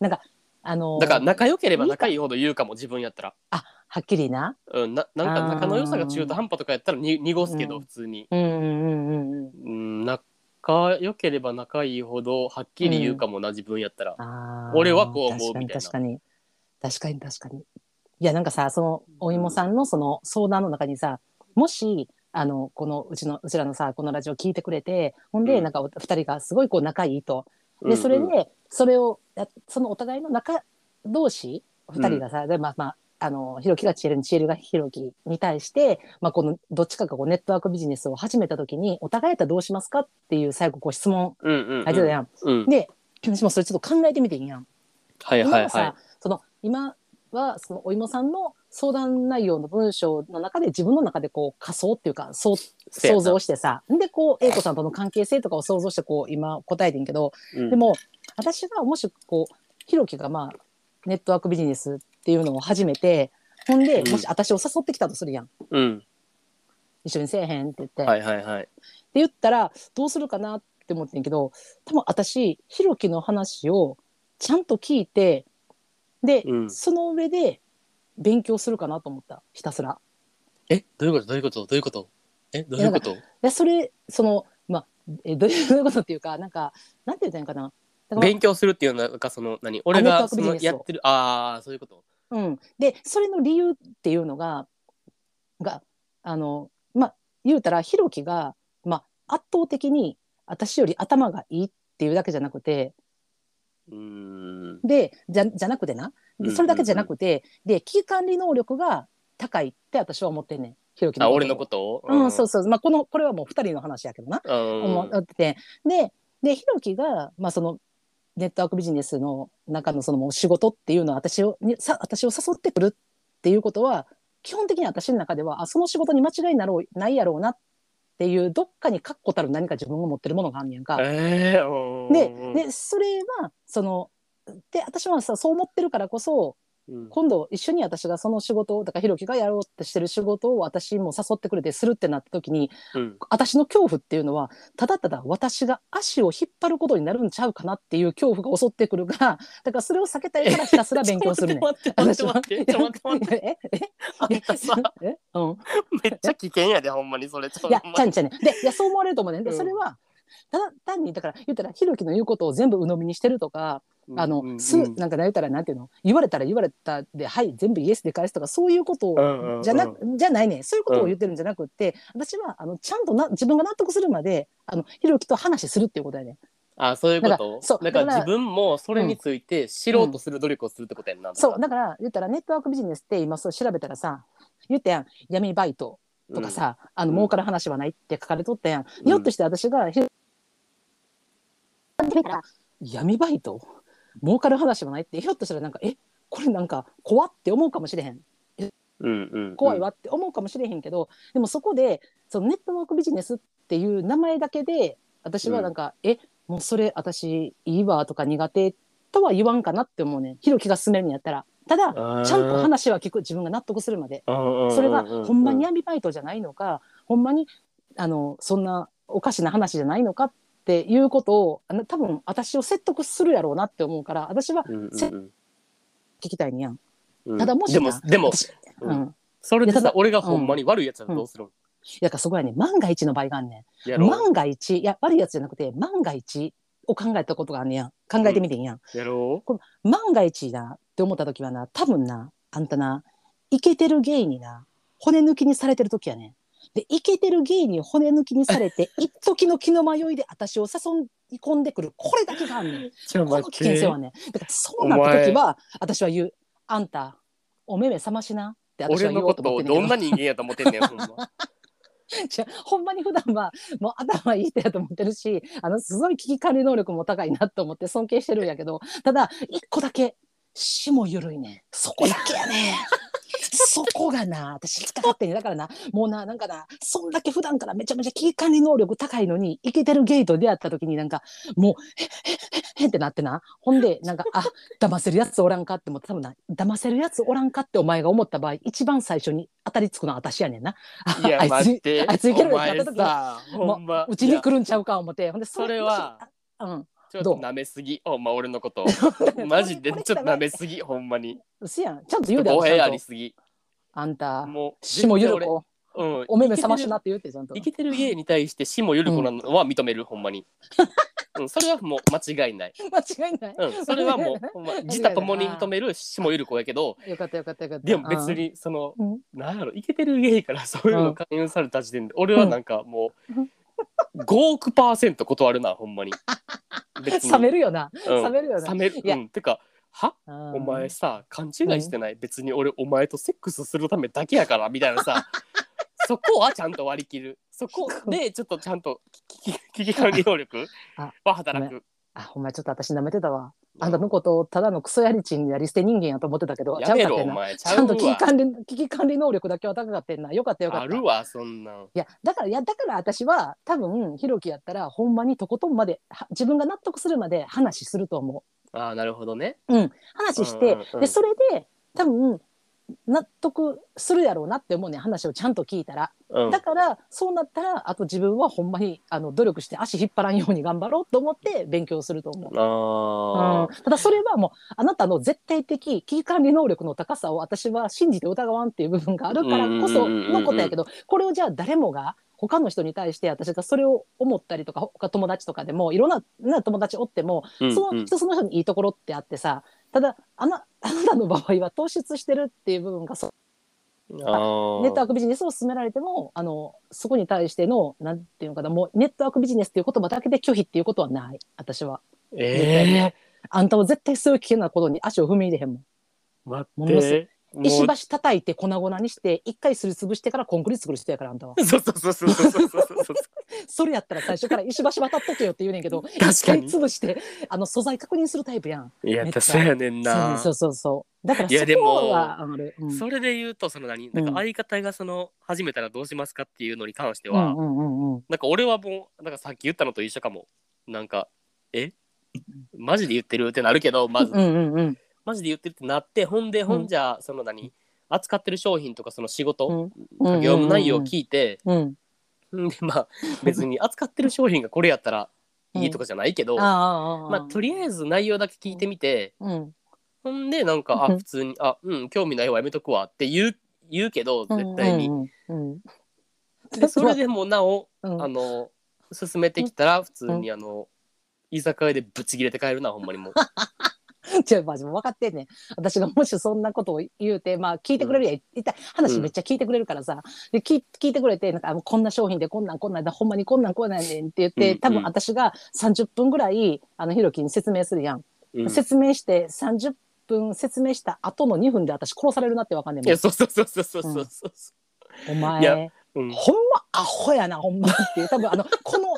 なんかあのだから仲良ければ仲いいほど言うかも自分やったら、はっきりな。うん、ななんか仲の良さが中途半端とかやったらに濁すけど、うん普通に、うんうんうんうん。うん。うん、仲良ければ仲いいほどはっきり言うかもな、自分やったら。俺はこう思うみたいな。確かに確かに。確かに確かに。いやなんかさそのお芋さんのその相談の中にさもしあのこのうちのうちらのさこのラジオ聞いてくれてほんで、うん。なんかお二人がすごいこう仲いいと。うんでそれで、それをやそのお互いの仲同士二人がさ、でまあまああのひろきがちえるにちえるがひろきに対して、まあ、このどっちかがこうネットワークビジネスを始めた時にお互いやったらどうしますかっていう最後こう質問うんうんうん。書いてたやん。うん。で私もそれちょっと考えてみていいやん。はいはいは今はさ、その今はそのお芋さんの相談内容の文章の中で自分の中でこう仮想っていうかそう想像してさでこう A 子さんとの関係性とかを想像してこう今答えてんけど、い、うん。でも私がもしこうひろきがまあネットワークビジネスっていうのを始めてほんでうん。もし私を誘ってきたとするやん。うん。一緒にせえへんって言って、はいはいはい。って言ったらどうするかなって思ってんけど多分私ひろきの話をちゃんと聞いてで、うん。その上で勉強するかなと思った。ひたすら。え？どういうこと？どういうこと？どういうこと？え？どういうこと？でそれそのまあえどういうことっていうかなんかなんて言ったらいいんかな？勉強するっていうのがその何？俺がそのやってるああそういうこと？うん、でそれの理由っていうのががあのまあ言うたらひろきが、まあ、圧倒的に私より頭がいいっていうだけじゃなくてでじゃじゃなくてな。それだけじゃなくて、で危機管理能力が高いって私は思ってんねん。ひろきの俺のこと？をうん、そうそう、まあ、このこれはもう2人の話やけどな、うん。思ってて。ででひろきが、まあ、そのネットワークビジネスの中のそのもう仕事っていうのは私をにさ私を誘ってくるっていうことは基本的に私の中ではあその仕事に間違いなろうないやろうなっっていうどっかに確固たる何か自分が持ってるものがあんねやんか。ええー、でうんでそれはそので私はさそう思ってるからこそうん。今度一緒に私がその仕事をだからひろきがやろうってしてる仕事を私も誘ってくれてするってなった時にうん。私の恐怖っていうのはただただ私が足を引っ張ることになるんちゃうかなっていう恐怖が襲ってくるから だからそれを避けたいからひたすら勉強するね。ん。ちょっと待って待って待ってちょっと待って。待ってえええうんめっちゃ危険やでほんまにそれいやほんまちゃんちゃんねでいやそう思われると思うねんでうんそれはただ単にだから言ったらひろきの言うことを全部鵜呑みにしてるとかあの、うんすなんか言ったらなんていうの？言われたら言われたではい全部イエスで返すとかそういうことうんうんうん。じゃな,、じゃないね。そういうことを言ってるんじゃなくって、私はあのちゃんとな自分が納得するまであのひろきと話するっていうことやね。あそういうこと？らそうだから自分もそれについて知ろうとする努力をするってことやんな、そうだから。言ったらネットワークビジネスって今そう調べたらさ言ったやん闇バイトとかさ、あのうん。儲かる話はないって書かれとったやん、うんひょっとして私がひろ闇バイト儲かる話はないって ひょっとしたらなんかえこれなんか怖って思うかもしれへん。うんうんうん。怖いわって思うかもしれへんけど、でもそこでそのネットワークビジネスっていう名前だけで私はなんか、えもうそれ私いいわとか苦手とは言わんかなって思うねひろきが進めるんやったら。ただちゃんと話は聞く自分が納得するまで。うんうんうんそれがほんまに闇バイトじゃないのかほんまにあのそんなおかしな話じゃないのかっていうことをあの多分私を説得するやろうなって思うから私はうんうんせ聞きたいねやん。うん。ただもしでもなでも私ううん。ん、それでさ俺がほんまに悪いやつやったらどうするん、だからそこやね万が一の場合があんねん。万が一いや悪いやつじゃなくて万が一を考えたことがあんねやん考えてみてんやん、やろ万が一だって思った時はな多分なあんたなイケてるゲイにな骨抜きにされてる時やねんでイケてるゲイに骨抜きにされて一時の気の迷いで私を誘い込んでくる。これだけがあんねん。この危険性はね。だからそうなった時は私は言うあんたお目目覚ましなって私は言お俺のこうと思ってんねど。んな人間やと思ってんねんほんま。じゃほんまに普段はもう頭いい人やと思ってるしあのすごい危機管理能力も高いなと思って尊敬してるんやけどただ一個だけ死も緩いねん。そこだけやねんそこがな 私引っかかってんねんだからなもうななんかなそんだけ普段からめちゃめちゃ危機管理能力高いのにイケてるゲイと出会った時になんかもうへっへっへっへってなってな。ほんでなんかあ騙せるやつおらんかって思って多分な騙せるやつおらんかってお前が思った場合一番最初に当たりつくのは私やねんな。あいや あいつ待ってあいついけるお前やつやった時さほんま。うちに来るるんちゃうか思って。ほんでそれはうんちょっと舐めすぎ。お前俺のこと。マジで？ちょっと舐めすぎほんまに。うせやん。ちゃんと言うで語弊ありすぎ。あんたもうしもゆる子。俺うん。お目目覚ましなって言ってちゃんと。生きてる家に対して死もゆる子なのは認める、ほんまに。うん、それはもう間違いない。間違いない、うん、それはもう、ま、自他ともに認める死もゆる子やけど、よかったよかったよかった。でも別に、その、うん。なんやろ、生けてるゲイからそういうの勧誘された時点で、俺はなんかもう、5億パーセント断るな、ほんまに。別に。冷めるよなうん冷めるよな冷める。いやうん、てか、は？おお前さ、勘違いしてない、別に俺、お前とセックスするためだけやから、みたいなさ、そこはちゃんと割り切る。そこで、ちょっとちゃんと危機危機管理能力あは働く。あお前ちょっと私舐めてたわあんたのことをただのクソやりちんやり捨て人間やと思ってたけどちやめろ、ゃうかってんなお前。ちちゃんと危機わ。管理危機管理能力だけは高かったんなよかったよかったあるわ、そんなん。いやだからいやだから私は多分ひろきやったらほんまにとことんまでは自分が納得するまで話すると思ああ、なるほどね。う。うん、話して、うんうんうんでそれで多分納得するやろうなって思うね話をちゃんと聞いたら、うん。だからそうなったらあと自分はほんまにあの努力して足引っ張らんように頑張ろうと思って勉強すると思う。あうん、ただそれはもうあなたの絶対的危機管理能力の高さを私は信じて疑わんっていう部分があるからこそのことやけどこれをじゃあ誰もが他の人に対して私がそれを思ったりとか他友達とかでもいろんなな友達おってもーその人その人にいいところってあってさただあなあなたの場合は突出してるっていう部分がそネットワークビジネスを進められてもあのそこに対してのなんていうのかなもうネットワークビジネスっていう言葉だけで拒否っていうことはない私は。ええあんたは絶対そういう危険なことに足を踏み入れへんもん。待って。石橋叩いて粉々にして一回すりつぶしてからコンクリ作る人やからあんたは そうそうそうそうそうそうそうそう。それやったら最初から石橋渡っとけよって言うねんけどかに一回潰してあの素材確認するタイプやんいや、そうやねんな。そうそうそうだからそこはある、うん、それで言うとその何なんかうん相方がその始めたらどうしますかっていうのに関しては、うんうんうんうんなんか俺はもうなんかさっき言ったのと一緒かもなんかえマジで言ってるってなるけどまず、うんうんうんマジで言ってるってなってほんでほんじゃその何扱ってる商品とかその仕事、うん。業務内容を聞いて、うん。ん。でまあ別に扱ってる商品がこれやったらいいとかじゃないけど、まあとりあえず内容だけ聞いてみて、うん。ほんでなんかあうん。普通にあうん興味ないわやめとくわって言う言うけど絶対に、でそれでもなおうん。あの進めてきたら普通にあの居酒屋でブチ切れて帰るなほんまにもう じゃあ、まあ、分かってんねん。私がもしそんなことを言うて、まあ、聞いてくれるやん。一体話めっちゃ聞いてくれるからさ。で、聞聞いてくれて、なんか、あもうこんな商品でこんなんこんなんだ、ほんまにこんなんこんなんやねんって言って、うん多分私が30分ぐらい、あの、ひろきに説明するやん。うん説明して、30分説明した後の2分で私殺されるなって分かんねんいもん。やそうそうそうそうそうそうそうおいや前、うんほんまアホやな、ほんまっていう。多分、あの、この、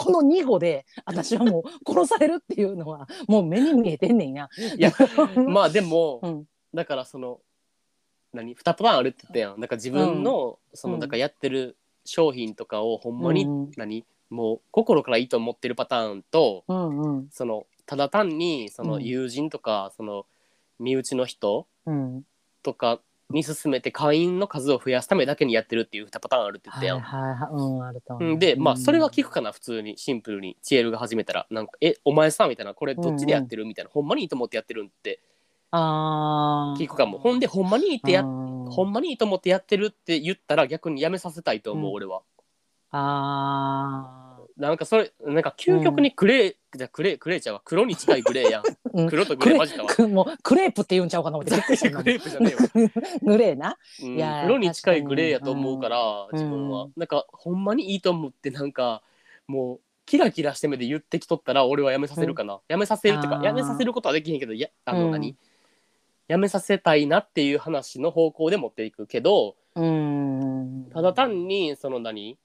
この2語で、私はもう殺されるっていうのは、もう目に見えてんねんや。いや まあでも、うん。だからその何2パターンあるって言ったやん。だから自分の、そのうん。だからやってる商品とかをほんまに、うん。何もう心からいいと思ってるパターンとうんうん。そのただ単にそのうん。友人とか、その身内の人うん。とかに勧めて会員の数を増やすためだけにやってるっていう2パターンあるって言ったやん。はいはいはい、うん、あると思う。うんでまあそれは聞く。くかな普通にシンプルにチエルが始めたらなんか「えお前さ」みたいな「これどっちでやってる?」みたいな「ほんまにいいと思ってやってるん?」ってああ。聞くかもほんでほんまにいいってやっほほんまにいいと思ってやってるって言ったら逆にやめさせたいと思う、うん俺は。あなんかそれなんか究極にクレー、じゃクレークレーちゃんは黒に近いグレーやん。うん。黒とグクレレー混じったわ。ーもうクレープって言うんちゃうかな思って レープじゃねえわ。グレーな。うん。いや黒に近いグレーやと思うから、確かに。自分は、うん。なんかほんまにいいと思ってなんかもうキラキラして目で言ってきとったら俺はやめさせるかな、やめさせるってかあー。やめさせることはできへんけどやあのうん。何、やめさせたいなっていう話の方向で持っていくけどうん。ただ単にその何？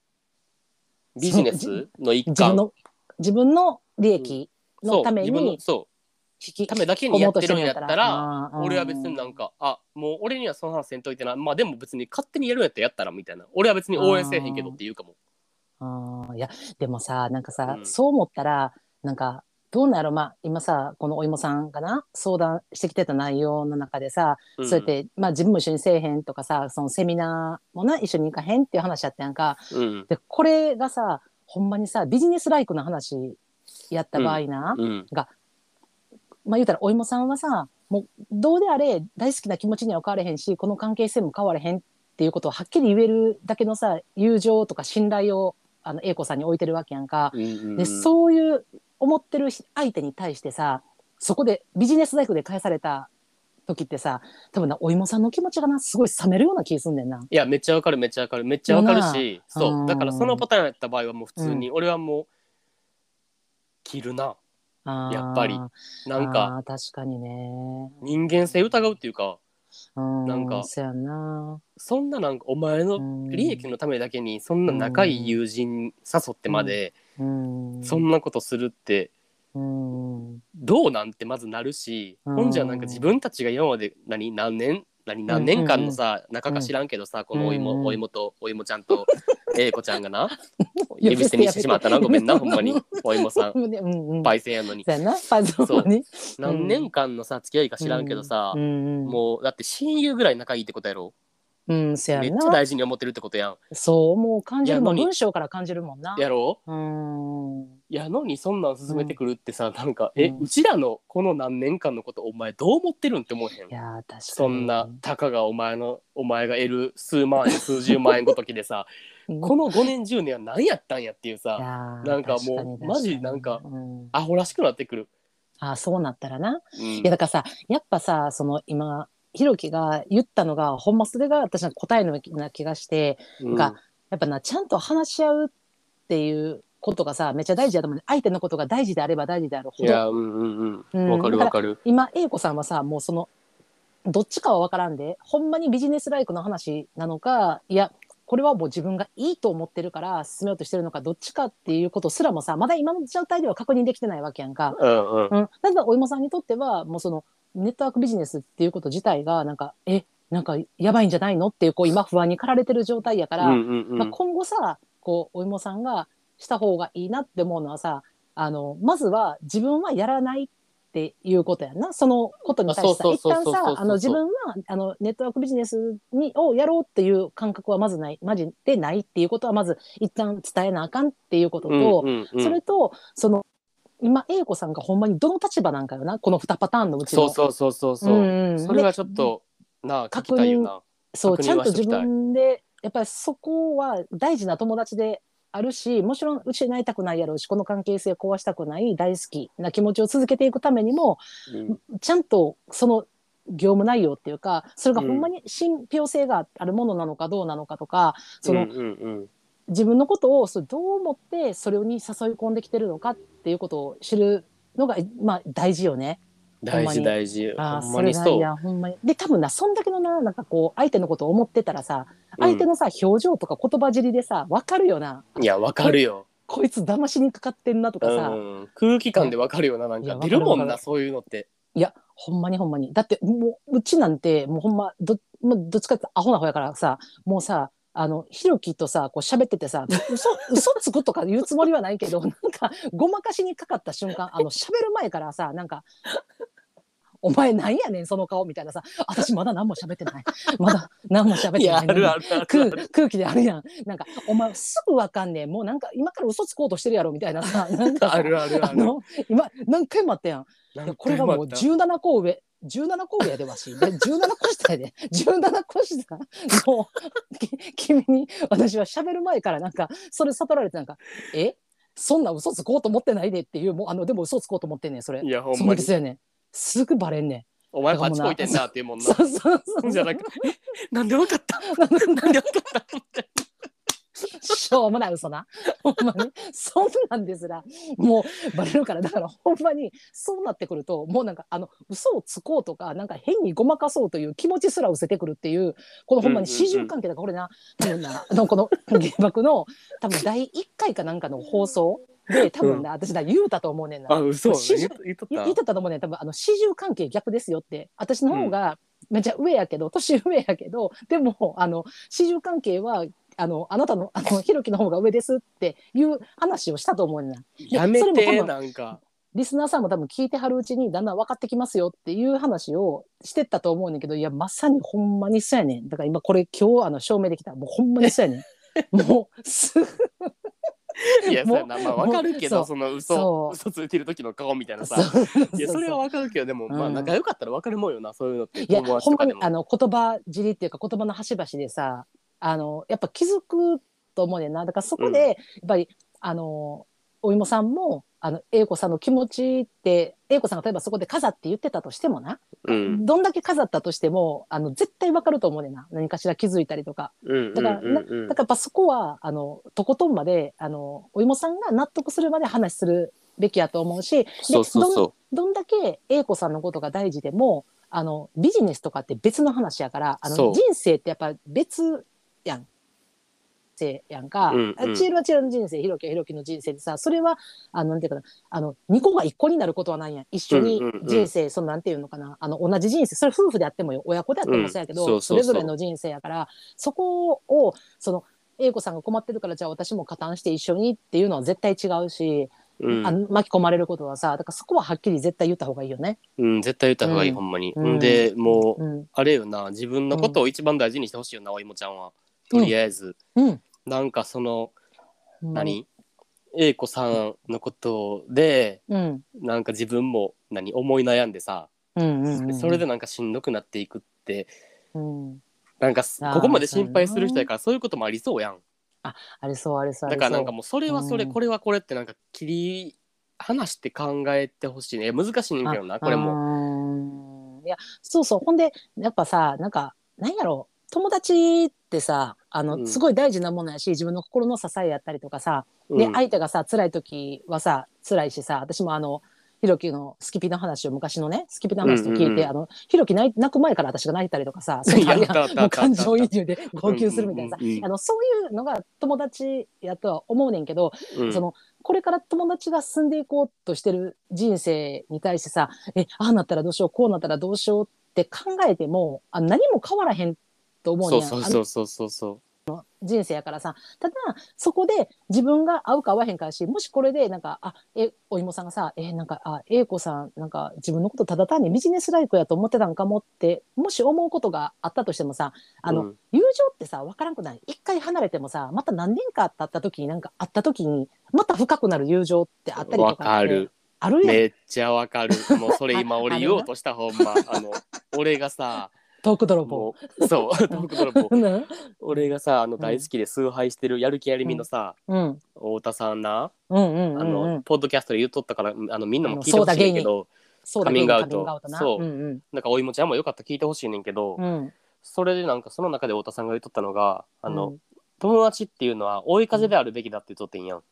ビジネスの一環。自分の自分の利益のためそう自分のにそ引きうためだけにやってるんやったら俺は別になんかあもう俺にはその話せんといてな。まあでも別に勝手にやるんやったらやったらみたいな。俺は別に応援せえへんけどって言うかも。あー。いやでもさなんかさ、うん。そう思ったらなんかどうなんやろまあ今さこのお芋さんがな相談してきてた内容の中でさ、うん。そうやって、まあ、自分も一緒にせえへんとかさそのセミナーもな一緒に行かへんっていう話やったやんか。うん。でこれがさほんまにさビジネスライクな話やった場合な、うん。まあ言うたらお芋さんはさもうどうであれ大好きな気持ちには変われへんしこの関係性も変われへんっていうことをはっきり言えるだけのさ友情とか信頼をあの英子さんに置いてるわけやんか。うんうん。でそういう思ってる相手に対してさそこでビジネスライクで返された時ってさ多分なお芋さんの気持ちがなすごい冷めるような気すんねんな。いやめっちゃわかるめっちゃわかる。めっちゃわかるしそう。うん。だからそのパターンやった場合はもう普通に俺はもう切るな。やっぱり。なんか確かにね。人間性疑うっていうかうんなんかそやな。そんななんかお前のうん。利益のためだけにそんな仲いい友人誘ってまでうん。そんなことするってうん。どうなんてまずなるしうん。ほんじゃなんか自分たちが今まで何何年何何年間のさ仲か知らんけどさこのお芋お芋とお芋ちゃんと英子ちゃんがな 呼び捨てにしてしまったな。ごめんなほんまに。お芋さん。うんうんうん。パイセンやのに。そうやな、パズルに。何年間のさ付き合いか知らんけどさもうだって親友ぐらい仲いいってことやろ。うめっちゃ。大事に思ってるってことやん。そう、もう感じるもん、文章から感じるもんな。やろ？うん。やのにそんなん進めてくるってさ、なんかえうん。うちらのこの何年間のことお前どう思ってるんって思えへん？いやー、確かに。そんなたかがお前のお前が得る数万円数十万円ごときでさうん、この5年10年は何やったんやっていういさなんかもうマジなんかうん、アホらしくなってくる。あそうなったらな。うん。いやだからさやっぱさその今ひろきが言ったのがほんまそれが私の答えのような気がしてうん。がやっぱなちゃんと話し合うっていうことがさめっちゃ大事だと思うね。相手のことが大事であれば大事であるほど。いやうんうんううん。んわかるわかる。今英子さんはさもうそのどっちかは分からんでほんまにビジネスライクの話なのかいやこれはもう自分がいいと思ってるから進めようとしてるのかどっちかっていうことすらもさまだ今の状態では確認できてないわけやんか。うんうん。うん、ただお芋さんにとってはもうそのネットワークビジネスっていうこと自体がなんかえなんかやばいんじゃないのっていうこう今不安に駆られてる状態やから、うんうんうん。まあ、今後さこうお芋さんがした方がいいなって思うのはさあのまずは自分はやらないっていうことやんな。そのことに対して一旦さあの自分はあのネットワークビジネスにをやろうっていう感覚はまずないマジでないっていうことはまず一旦伝えなあかんっていうことと、うんうんうん。それとその今 A 子さんがほんまにどの立場なんかよなこの2パターンのうちの。そうそうそうそうそう、うんうん。それがちょっとなあ聞きたいよな。そう確ちゃんと自分でやっぱりそこは大事な友達であるしもちろんうちになりたくないやろうしこの関係性を壊したくない大好きな気持ちを続けていくためにもうん。ちゃんとその業務内容っていうかそれがほんまに信憑性があるものなのかどうなのかとか、そのうんうんうん。自分のことをそれどう思ってそれに誘い込んできてるのかっていうことを知るのが、まあ、大事よね。大事大事。あーほんまにそう。やほんまに。で多分なそんだけのななんかこう相手のことを思ってたらさ相手のさ、表情とか言葉尻でさ分かるよな。うんいやわかるよ、こいつ騙しにかかってんなとかさ、うん、空気感でわかるよななんか。出るもんなそういうのって。いやほんまにほんまに。だってもううちなんてもうほんまど,、まあ、どっちかってアホな方やからさもうさあのひろきとさこう喋っててさ嘘 嘘つくとか言うつもりはないけどなんかごまかしにかかった瞬間あの喋る前からさなんか「お前なんやねんその顔」みたいなさ「私まだ何も喋ってない。まだ何も喋ってないいやあるあるある空空気であるやん。なんかお前すぐわかんねん。もうなんか今から嘘つこうとしてるやろみたいなさ。なんかさあるあるある。あの今何回もあったやん。いやこれがもう17個上。17個上やでわし。で17個下やで。17個下。もうき君に私は喋る前からなんかそれ悟られてなんか「え？そんな嘘つこうと思ってないで」っていうもうあのでも嘘つこうと思ってんねんそれ。そいやほんまに。のですやねんすぐバレんねお前パチこいてんなっていうもんんな。そうそうそうじゃなくなんでわかった？なんでわかった？しょうもない嘘な。ほんまに。そんなんですら、もうバレるから、だからほんまにそうなってくると、もうなんかあの、嘘をつこうとか、なんか変にごまかそうという気持ちすら失せてくるっていう、このほんまに始終関係だから、これな、多分な、あの、この原爆の、多分第1回かなんかの放送で、多分な、私だ、言うたと思うねんな。あ嘘。言っとっ言言ったたと思うねん。多分あの始終関係逆ですよって。私の方がめっちゃ上やけど、年上やけどでもあの始終関係はあのあなたのあのひろきの方が上ですっていう話をしたと思うねんな。やめてなんか。リスナーさんも多分聞いてはるうちにだんだん分かってきますよっていう話をしてったと思うねんけどいやまさにほんまにそうやねん。だから今これ今日あの証明できた。もうほんまにそうやねん。もうすぐいやもうな。まあわかるけどもうそのそ嘘う。嘘ついてる時の顔みたいなさ。いやそれはわかるけどでもまあうん。仲良かったらわかるもんよなそういうのっていや友達ほんまとかでも。にあの言葉尻っていうか言葉の端々でさあのやっぱ気づくと思うねんな。だからそこで、うん。やっぱりあのお芋さんもあの英子さんの気持ちって英子さんが例えばそこで飾って言ってたとしてもな、うん。どんだけ飾ったとしてもあの絶対わかると思うねんな。何かしら気づいたりとか。うんだから、だからやっぱそこはあのとことんまであのお芋さんが納得するまで話するべきやと思うしでそうそう。どんそどんだけ英子さんのことが大事でもあのビジネスとかって別の話やからあの人生ってやっぱ別やん。生やんか、うんうん。あ千尋は千尋の人生ひろきはひろきの人生でさそれはあのなんていうかなあの2個が1個になることはないやん。一緒に人生、そのなんていうのかなあの同じ人生それ夫婦であってもよ親子であってもそうやけど、うんそれぞれの人生やからそこをその英子さんが困ってるからじゃあ私も加担して一緒にっていうのは絶対違うし、う、うん。あの巻き込まれることはさだからそこははっきり絶対言った方がいいよね。うん、絶対言った方がいい、うんほんまに、うんでもう、うん。あれよな自分のことを一番大事にしてほしいよな、おいもちゃんは。とりあえず、うんなんかその何、英子さんのことでうん。なんか自分も何？思い悩んでさ、うんうんうん、それでなんかしんどくなっていくってうん、なんかここまで心配する人やからそういうこともありそうやん。あれそうあれそうあれそうだからなんかもうそれはそれ、うん。これはこれってなんか切り離して考えてほしいね。難しいねんけどなこれも。も。いやそうそう。ほんでやっぱさなんかなんやろう友達ってさあの、うん。すごい大事なものやし自分の心の支えやったりとかさ、うん。で相手がさ辛い時はさ辛いしさ私もあのひろきのスキピの話を昔のねスキピの話と聞いて、うんうん。うんあのひろき泣く前から私が泣いたりとかさ 感情移入で号泣するみたいなさ、うんうんうん。あのそういうのが友達やとは思うねんけど、うん。そのこれから友達が進んでいこうとしてる人生に対してさえああなったらどうしようこうなったらどうしようって考えてもあ何も変わらへんと思うねそうんそうそうそうそうそう。人生やからさ。ただそこで自分が合うか合わへんかやしもしこれでなんかあえお芋さんがさえなんかあ英子さんなんか自分のことただ単にビジネスライクやと思ってたんかもってもし思うことがあったとしてもさあの、うん。友情ってさ分からんくない。一回離れてもさまた何年か経った時になんか会った時にまた深くなる友情ってあったりとかわってかる。あるやん、めっちゃわかる。もうそれ今あ俺言おうとしたほんま。あの 俺がさトーク泥棒。も。うそうトーク泥棒。うん俺がさあの大好きで崇拝してるやる気やりみのさ、うん。太田さんな、うんうんあうん。うのんポッドキャストで言っとったからあのみんなも聞いてほしいねんけどそうだカミングアウト。カミングアウトな。そう。うんなんかおいもちゃんもよかったら聞いてほしいねんけど、うん。うんそれでなんかその中で太田さんが言っとったのがあの、うん。友達っていうのは追い風であるべきだって言っとってんやん、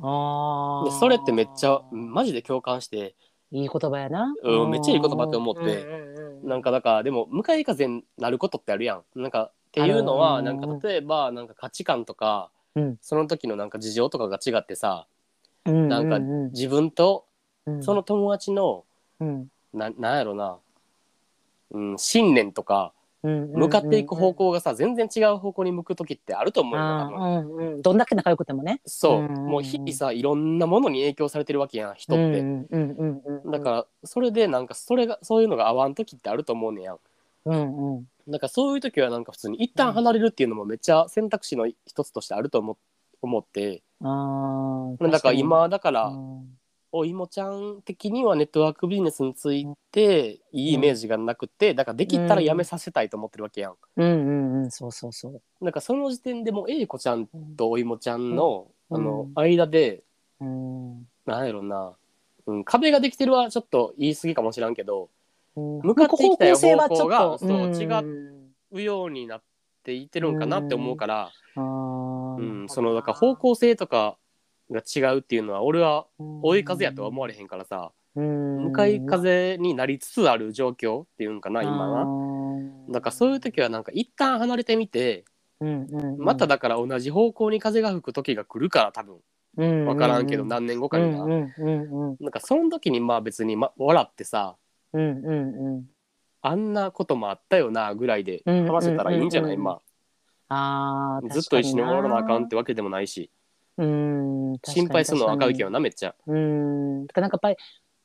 あー。でそれってめっちゃマジで共感していい言葉やな。うんめっちゃいい言葉って思って。うんうんうんなんかだからでも向かい風になることってあるやん。なんかっていうのはあのー。なんか例えばなんか価値観とか、うん。その時のなんか事情とかが違ってさうんなんかうん。自分とうん。その友達のうん。ななんやろな、うん、信念とかうん向かっていく方向がさ全然違う方向に向く時ってあると思うようんうん。どんだけ仲良くてもね。そう。うんもう日々さいろんなものに影響されてるわけやん人って、うんうんうんうんだからそれでなんかそれがそういうのが合わん時ってあると思うねやん。うんうん。だからそういう時はなんか普通に一旦離れるっていうのもめっちゃ選択肢の一つとしてあると思思って。あーだから今だからうんおいもちゃん的にはネットワークビジネスについていいイメージがなくてだからできたらやめさせたいと思ってるわけやん。うんうんうん。そうそうそう。なんかその時点でもうえいこちゃんとおいもちゃんの,、うん。あの間でうん。なんやろな、うん、壁ができてるはちょっと言い過ぎかもしらんけどうん。向かってきたよ方向性はちょっと方向がそううん。違うようになっていってるんかなって思うから、うん。そのだから方向性とかが違うっていうのは俺は追い風やとは思われへんからさ、うん。向かい風になりつつある状況っていうんかな今は。だからそういう時はなんか一旦離れてみてまただから同じ方向に風が吹く時が来るから多分。分分からんけど何年後かには。うんうんうんなんかその時にまあ別に、ま、笑ってさうんうんうん。あんなこともあったよなぐらいでうん話せたらいいんじゃない、まあ。ずっと一緒におらなあかんっ確てわけでもないしうん心配するのは赤いけどなめっちゃ。うん。だからなんかやっぱり、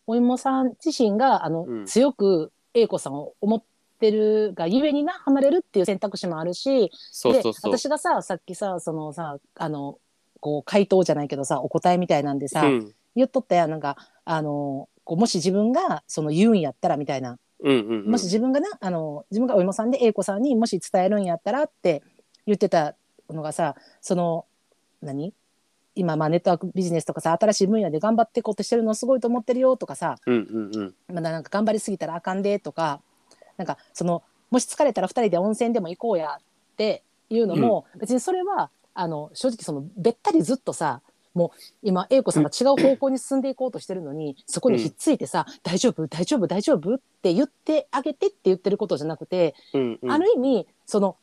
お芋さん自身が、あの、うん。強く英子さんを思ってるがゆえにな、離れるっていう選択肢もあるし、そうそうそう。で、私がさ、さっきさ、そのさ、あの、こう、回答じゃないけどさ、お答えみたいなんでさ、うん。言っとったやん、なんか、あの、こうもし自分が、その言うんやったらみたいな、うんうんうん。もし自分がな、あの、自分がお芋さんで英子さんにもし伝えるんやったらって言ってたのがさ、その、何？今、まあ、ネットワークビジネスとかさ、新しい分野で頑張っていこうとしてるのすごいと思ってるよとかさ、うんうんうん。まだなんか頑張りすぎたらあかんでとか、なんかその、もし疲れたら二人で温泉でも行こうやっていうのも、別にそれは、あの、正直その、べったりずっとさ、もう今、英子さんが違う方向に進んでいこうとしてるのに、そこにひっついてさ、大丈夫？大丈夫？大丈夫？って言ってあげてって言ってることじゃなくて、うんうん。ある意味、その、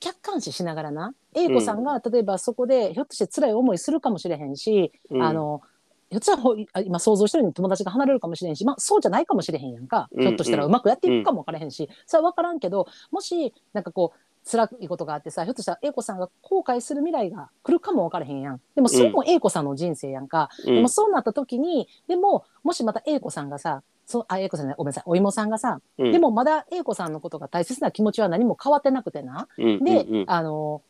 客観視しながらな、英子さんが例えばそこでひょっとして辛い思いするかもしれへんし、うん。あの、ひょっとしたら今想像してるように友達が離れるかもしれんし、まあそうじゃないかもしれへんやんか。うんひょっとしたらうまくやっていくかもわからへんし、それはわからんけど、もし、なんかこう、辛いことがあってさ、ひょっとしたら英子さんが後悔する未来が来るかもわからへんやん。でもそれも英子さんの人生やんか。うん。でもそうなった時に、でも、もしまた英子さんがさ、そう、あ、英子さんじゃない、ごめんなさい、お芋さんがさ、うん。でもまだ英子さんのことが大切な気持ちは何も変わってなくてな。うんで、うんうん。あの、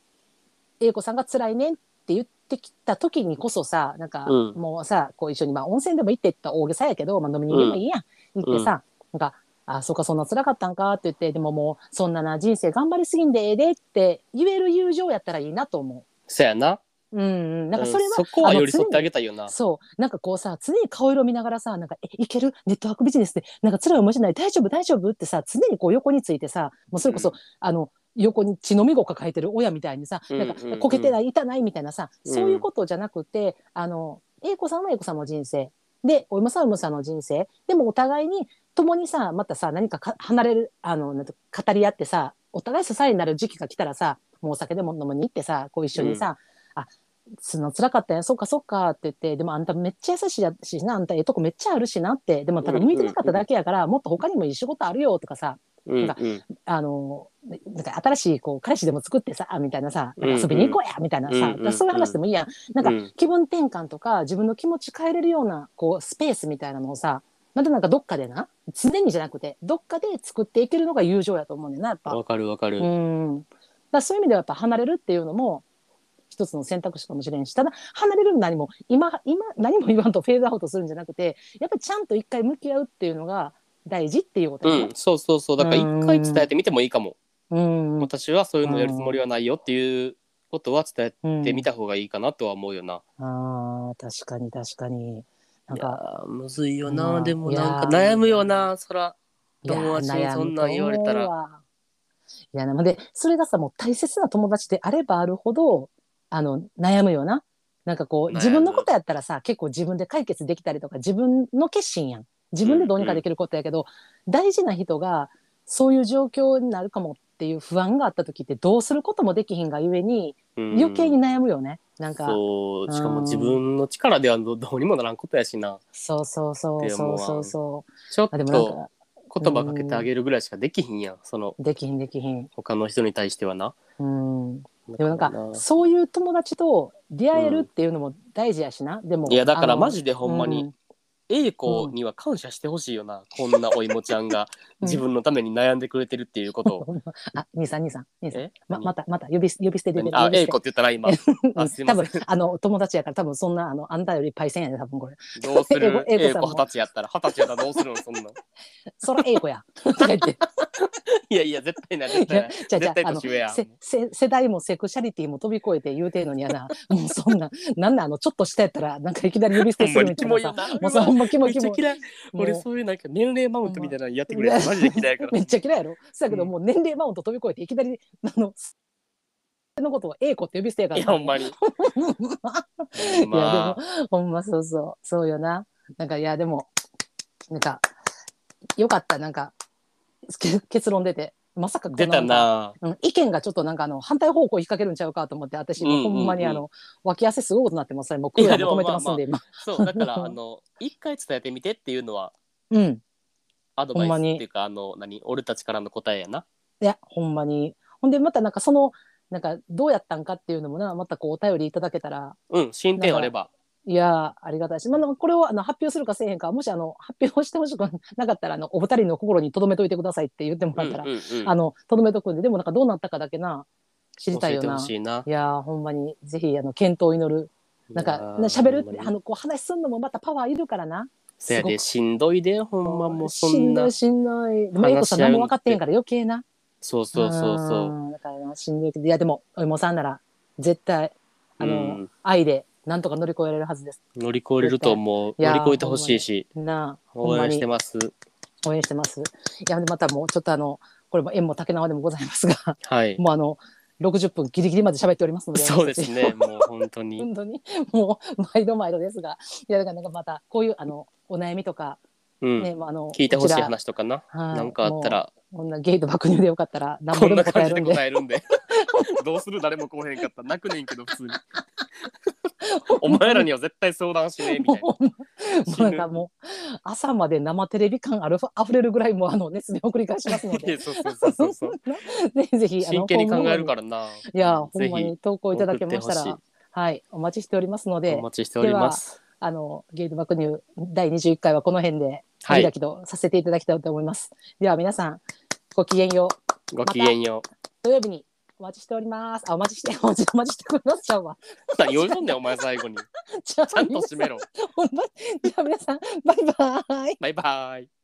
英子さんが辛いねんって言ってきた時にこそさ、なんか、うん。もうさ、こう一緒に、まあ温泉でも行ってって大げさやけど、まあ飲みに行けばいいやん。行ってさ、なんか、あ、そうか、そんな辛かったんかって言って、でももう、そんなな、人生頑張りすぎんでええでって言える友情やったらいいなと思そやなう。うん、うん。なんかそれは、うんそこは寄り添ってあげたいよな。そう。なんかこうさ、常に顔色見ながらさ、なんか、え、いける？ネットワークビジネスで、なんか辛い思いしない？大丈夫？大丈夫？ってさ、常にこう横についてさ、もうそれこそ、うん。あの、横に血のみご抱えてる親みたいにさ、なんかうんうん。うんこけてない、痛ないみたいなさ、うん。そういうことじゃなくて、あの、英子さんは英子さんの人生。でお芋さんお芋さんの人生。でもお互いに共にさまたさ何かか離れるあのなんて語り合ってさお互い支えになる時期が来たらさもうお酒でも飲みに行ってさこう一緒にさ、あその辛かったやんそっかそっか。って言ってでもあんためっちゃ優しいやしな。あんたええとこめっちゃあるしなって。でもただ向いてなかっただけやから、もっと他にもいい仕事あるよとかさ。うんなんかあのなんか新しいこう彼氏でも作ってさみたいなさ。なんか遊びに行こうやみたいなさ、うんうんそういう話でもいいやん、なんかうん。気分転換とか自分の気持ち変えれるようなこうスペースみたいなのをさまたなんかどっかでな常にじゃなくてどっかで作っていけるのが友情やと思うねんなやっぱ。わかるわかる。うん。だからそういう意味ではやっぱ離れるっていうのも一つの選択肢かもしれんしただ離れるの何も今今何も言わんとフェードアウトするんじゃなくてやっぱりちゃんと一回向き合うっていうのが大事っていうことやねうん、そうそうそう。だから一回伝えてみてもいいかも。うん私はそういうのやるつもりはないよっていうことは伝うんえてみた方がいいかなとは思うよな。あー確かに確かになんいかむずいよまな。あでもなんか悩むよな。そら。友達にそんなん言われたらいやなのでそれがさもう大切な友達であればあるほどあの悩むよななんかこう自分のことやったらさ結構自分で解決できたりとか自分の決心やん。自分でどうにかできることやけど、大事な人がそういう状況になるかもっていう不安があった時ってどうすることもできひんがゆえにうん。余計に悩むよね、なんかそう。しかもうん。自分の力ではどどうにもならんことやしな。そうそうそうそうそうそうちょっとか言葉かけてあげるぐらいしかできひんやん。そのできひんできひん。他の人に対してはな。うんでもなんかそういう友達と出会えるっていうのも大事やしな、でもいやだからマジでほんまに、うん A 子には感謝してほしいよな、こんなおいもちゃんが うん自分のために悩んでくれてるっていうことを。あ、兄さん、兄さん、兄さん。え？ま、また、また、呼び、呼び捨てで何？あ、A 子って言ったら今。あすい多ません分、あの、友達やから、多分、そんな、あの、あんたよりパイセンやで、多分、これ。どうする？A さんも子二十歳やったら、二十歳やったらどうするのそんなん。そら、英語や。とか言って。いやいや、絶対ない、絶いや対ない。じゃあ、じゃ絶対あ、あの、年上や。せ、せ、世代もセクシャリティも飛び越えて言うてんのにやな。もう、そんな、なんなん、あの、ちょっとしたやったら、なんか、いきなり呼び捨てするみたいなさ。モい、キモい。めっちゃ嫌い。俺もうそういうなんか年齢マウントみたいなのやってくれるの マジで嫌いやから。めっちゃ嫌いやろ。そうやけど、うんもう年齢マウント飛び越えて、いきなり、あの、のことを英子って呼び捨てやからいや、ほんまに。いや、まあ、でも、ほんまそうそう、そうよな。なんか、いや、でも、なんか、よかった、なんか、け結論出て、まさか出たな。うん、意見がちょっとなんかあの反対方向引っ掛けるんちゃうかと思って私うんうんうん。ほんまにあの脇汗すごいことになってますね。もうクーラーも止めてますんで今。そう、だから、あの、一回伝えてみてっていうのは、うん。アドバイスっていうか、あの、何、俺たちからの答えやな。いやほんまに。ほんでまたなんかそのなんかどうやったんかっていうのもなまたこうお便りいただけたら。うん、進展あれば。いやーありがたいし、まあ、これをあの発表するかせえへんかもしあの発表してほしく なかったらあのお二人の心に留めといてくださいって言ってもうんらったら、うんうん。あの留めとくんででもなんかどうなったかだけな知りたいよな。いな。いやーほんまにぜひあの健闘を祈る。なんかいやー喋るあのこう話すんのもまたパワーいるからな。せやで、しんどいで、ほんまもうそんな。しんどい。しんどいでも英子さん何も分かってへんから余計な。そう。そうそうそう。んだからなしんどいけど。いやでもお芋さんなら絶対あの、うん。愛でなんとか乗り越えられるはずです乗り越えれると思う。いやー乗り越えてほしいし、なあほん応援してます。応援してますいやでまたもうちょっとあのこれも縁も竹縄でもございますがはい。もうあの60分ギリギリまで喋っておりますのでそうですね、もう本当に。本当にもう毎度毎度ですがいやだからなんかまたこういうあのお悩みとかうん。ね、まああの聞いてほしい話とかな。はいなんかあったら、こんなゲイと爆乳でよかったら何こぼでもんな感じで答えるんで答えるんで。どうする誰も来おへんかったら泣くねんけど、普通に。お前らには絶対相談しねえみたいな。なんかもう朝まで生テレビ感ある溢れるぐらいもうあの熱弁を繰り返しますのいでやそうそうそうそう。ぜひ真剣に考えるからな。いやほんまに投稿いただけましたらはいお待ちしておりますのおで待ちしております。あのゲイと爆乳第21回はこの辺ではい開きとさせていただきたいと思います、では皆さんごきげんようごきげんよ土曜日にお待ちしておりますあ お待ちしてお待ちお待ちしてくださいわう。何言うとんねん、お前最後に。ちゃちゃんと締めろ。ほんまじゃあ皆さんバイバイバイバイ。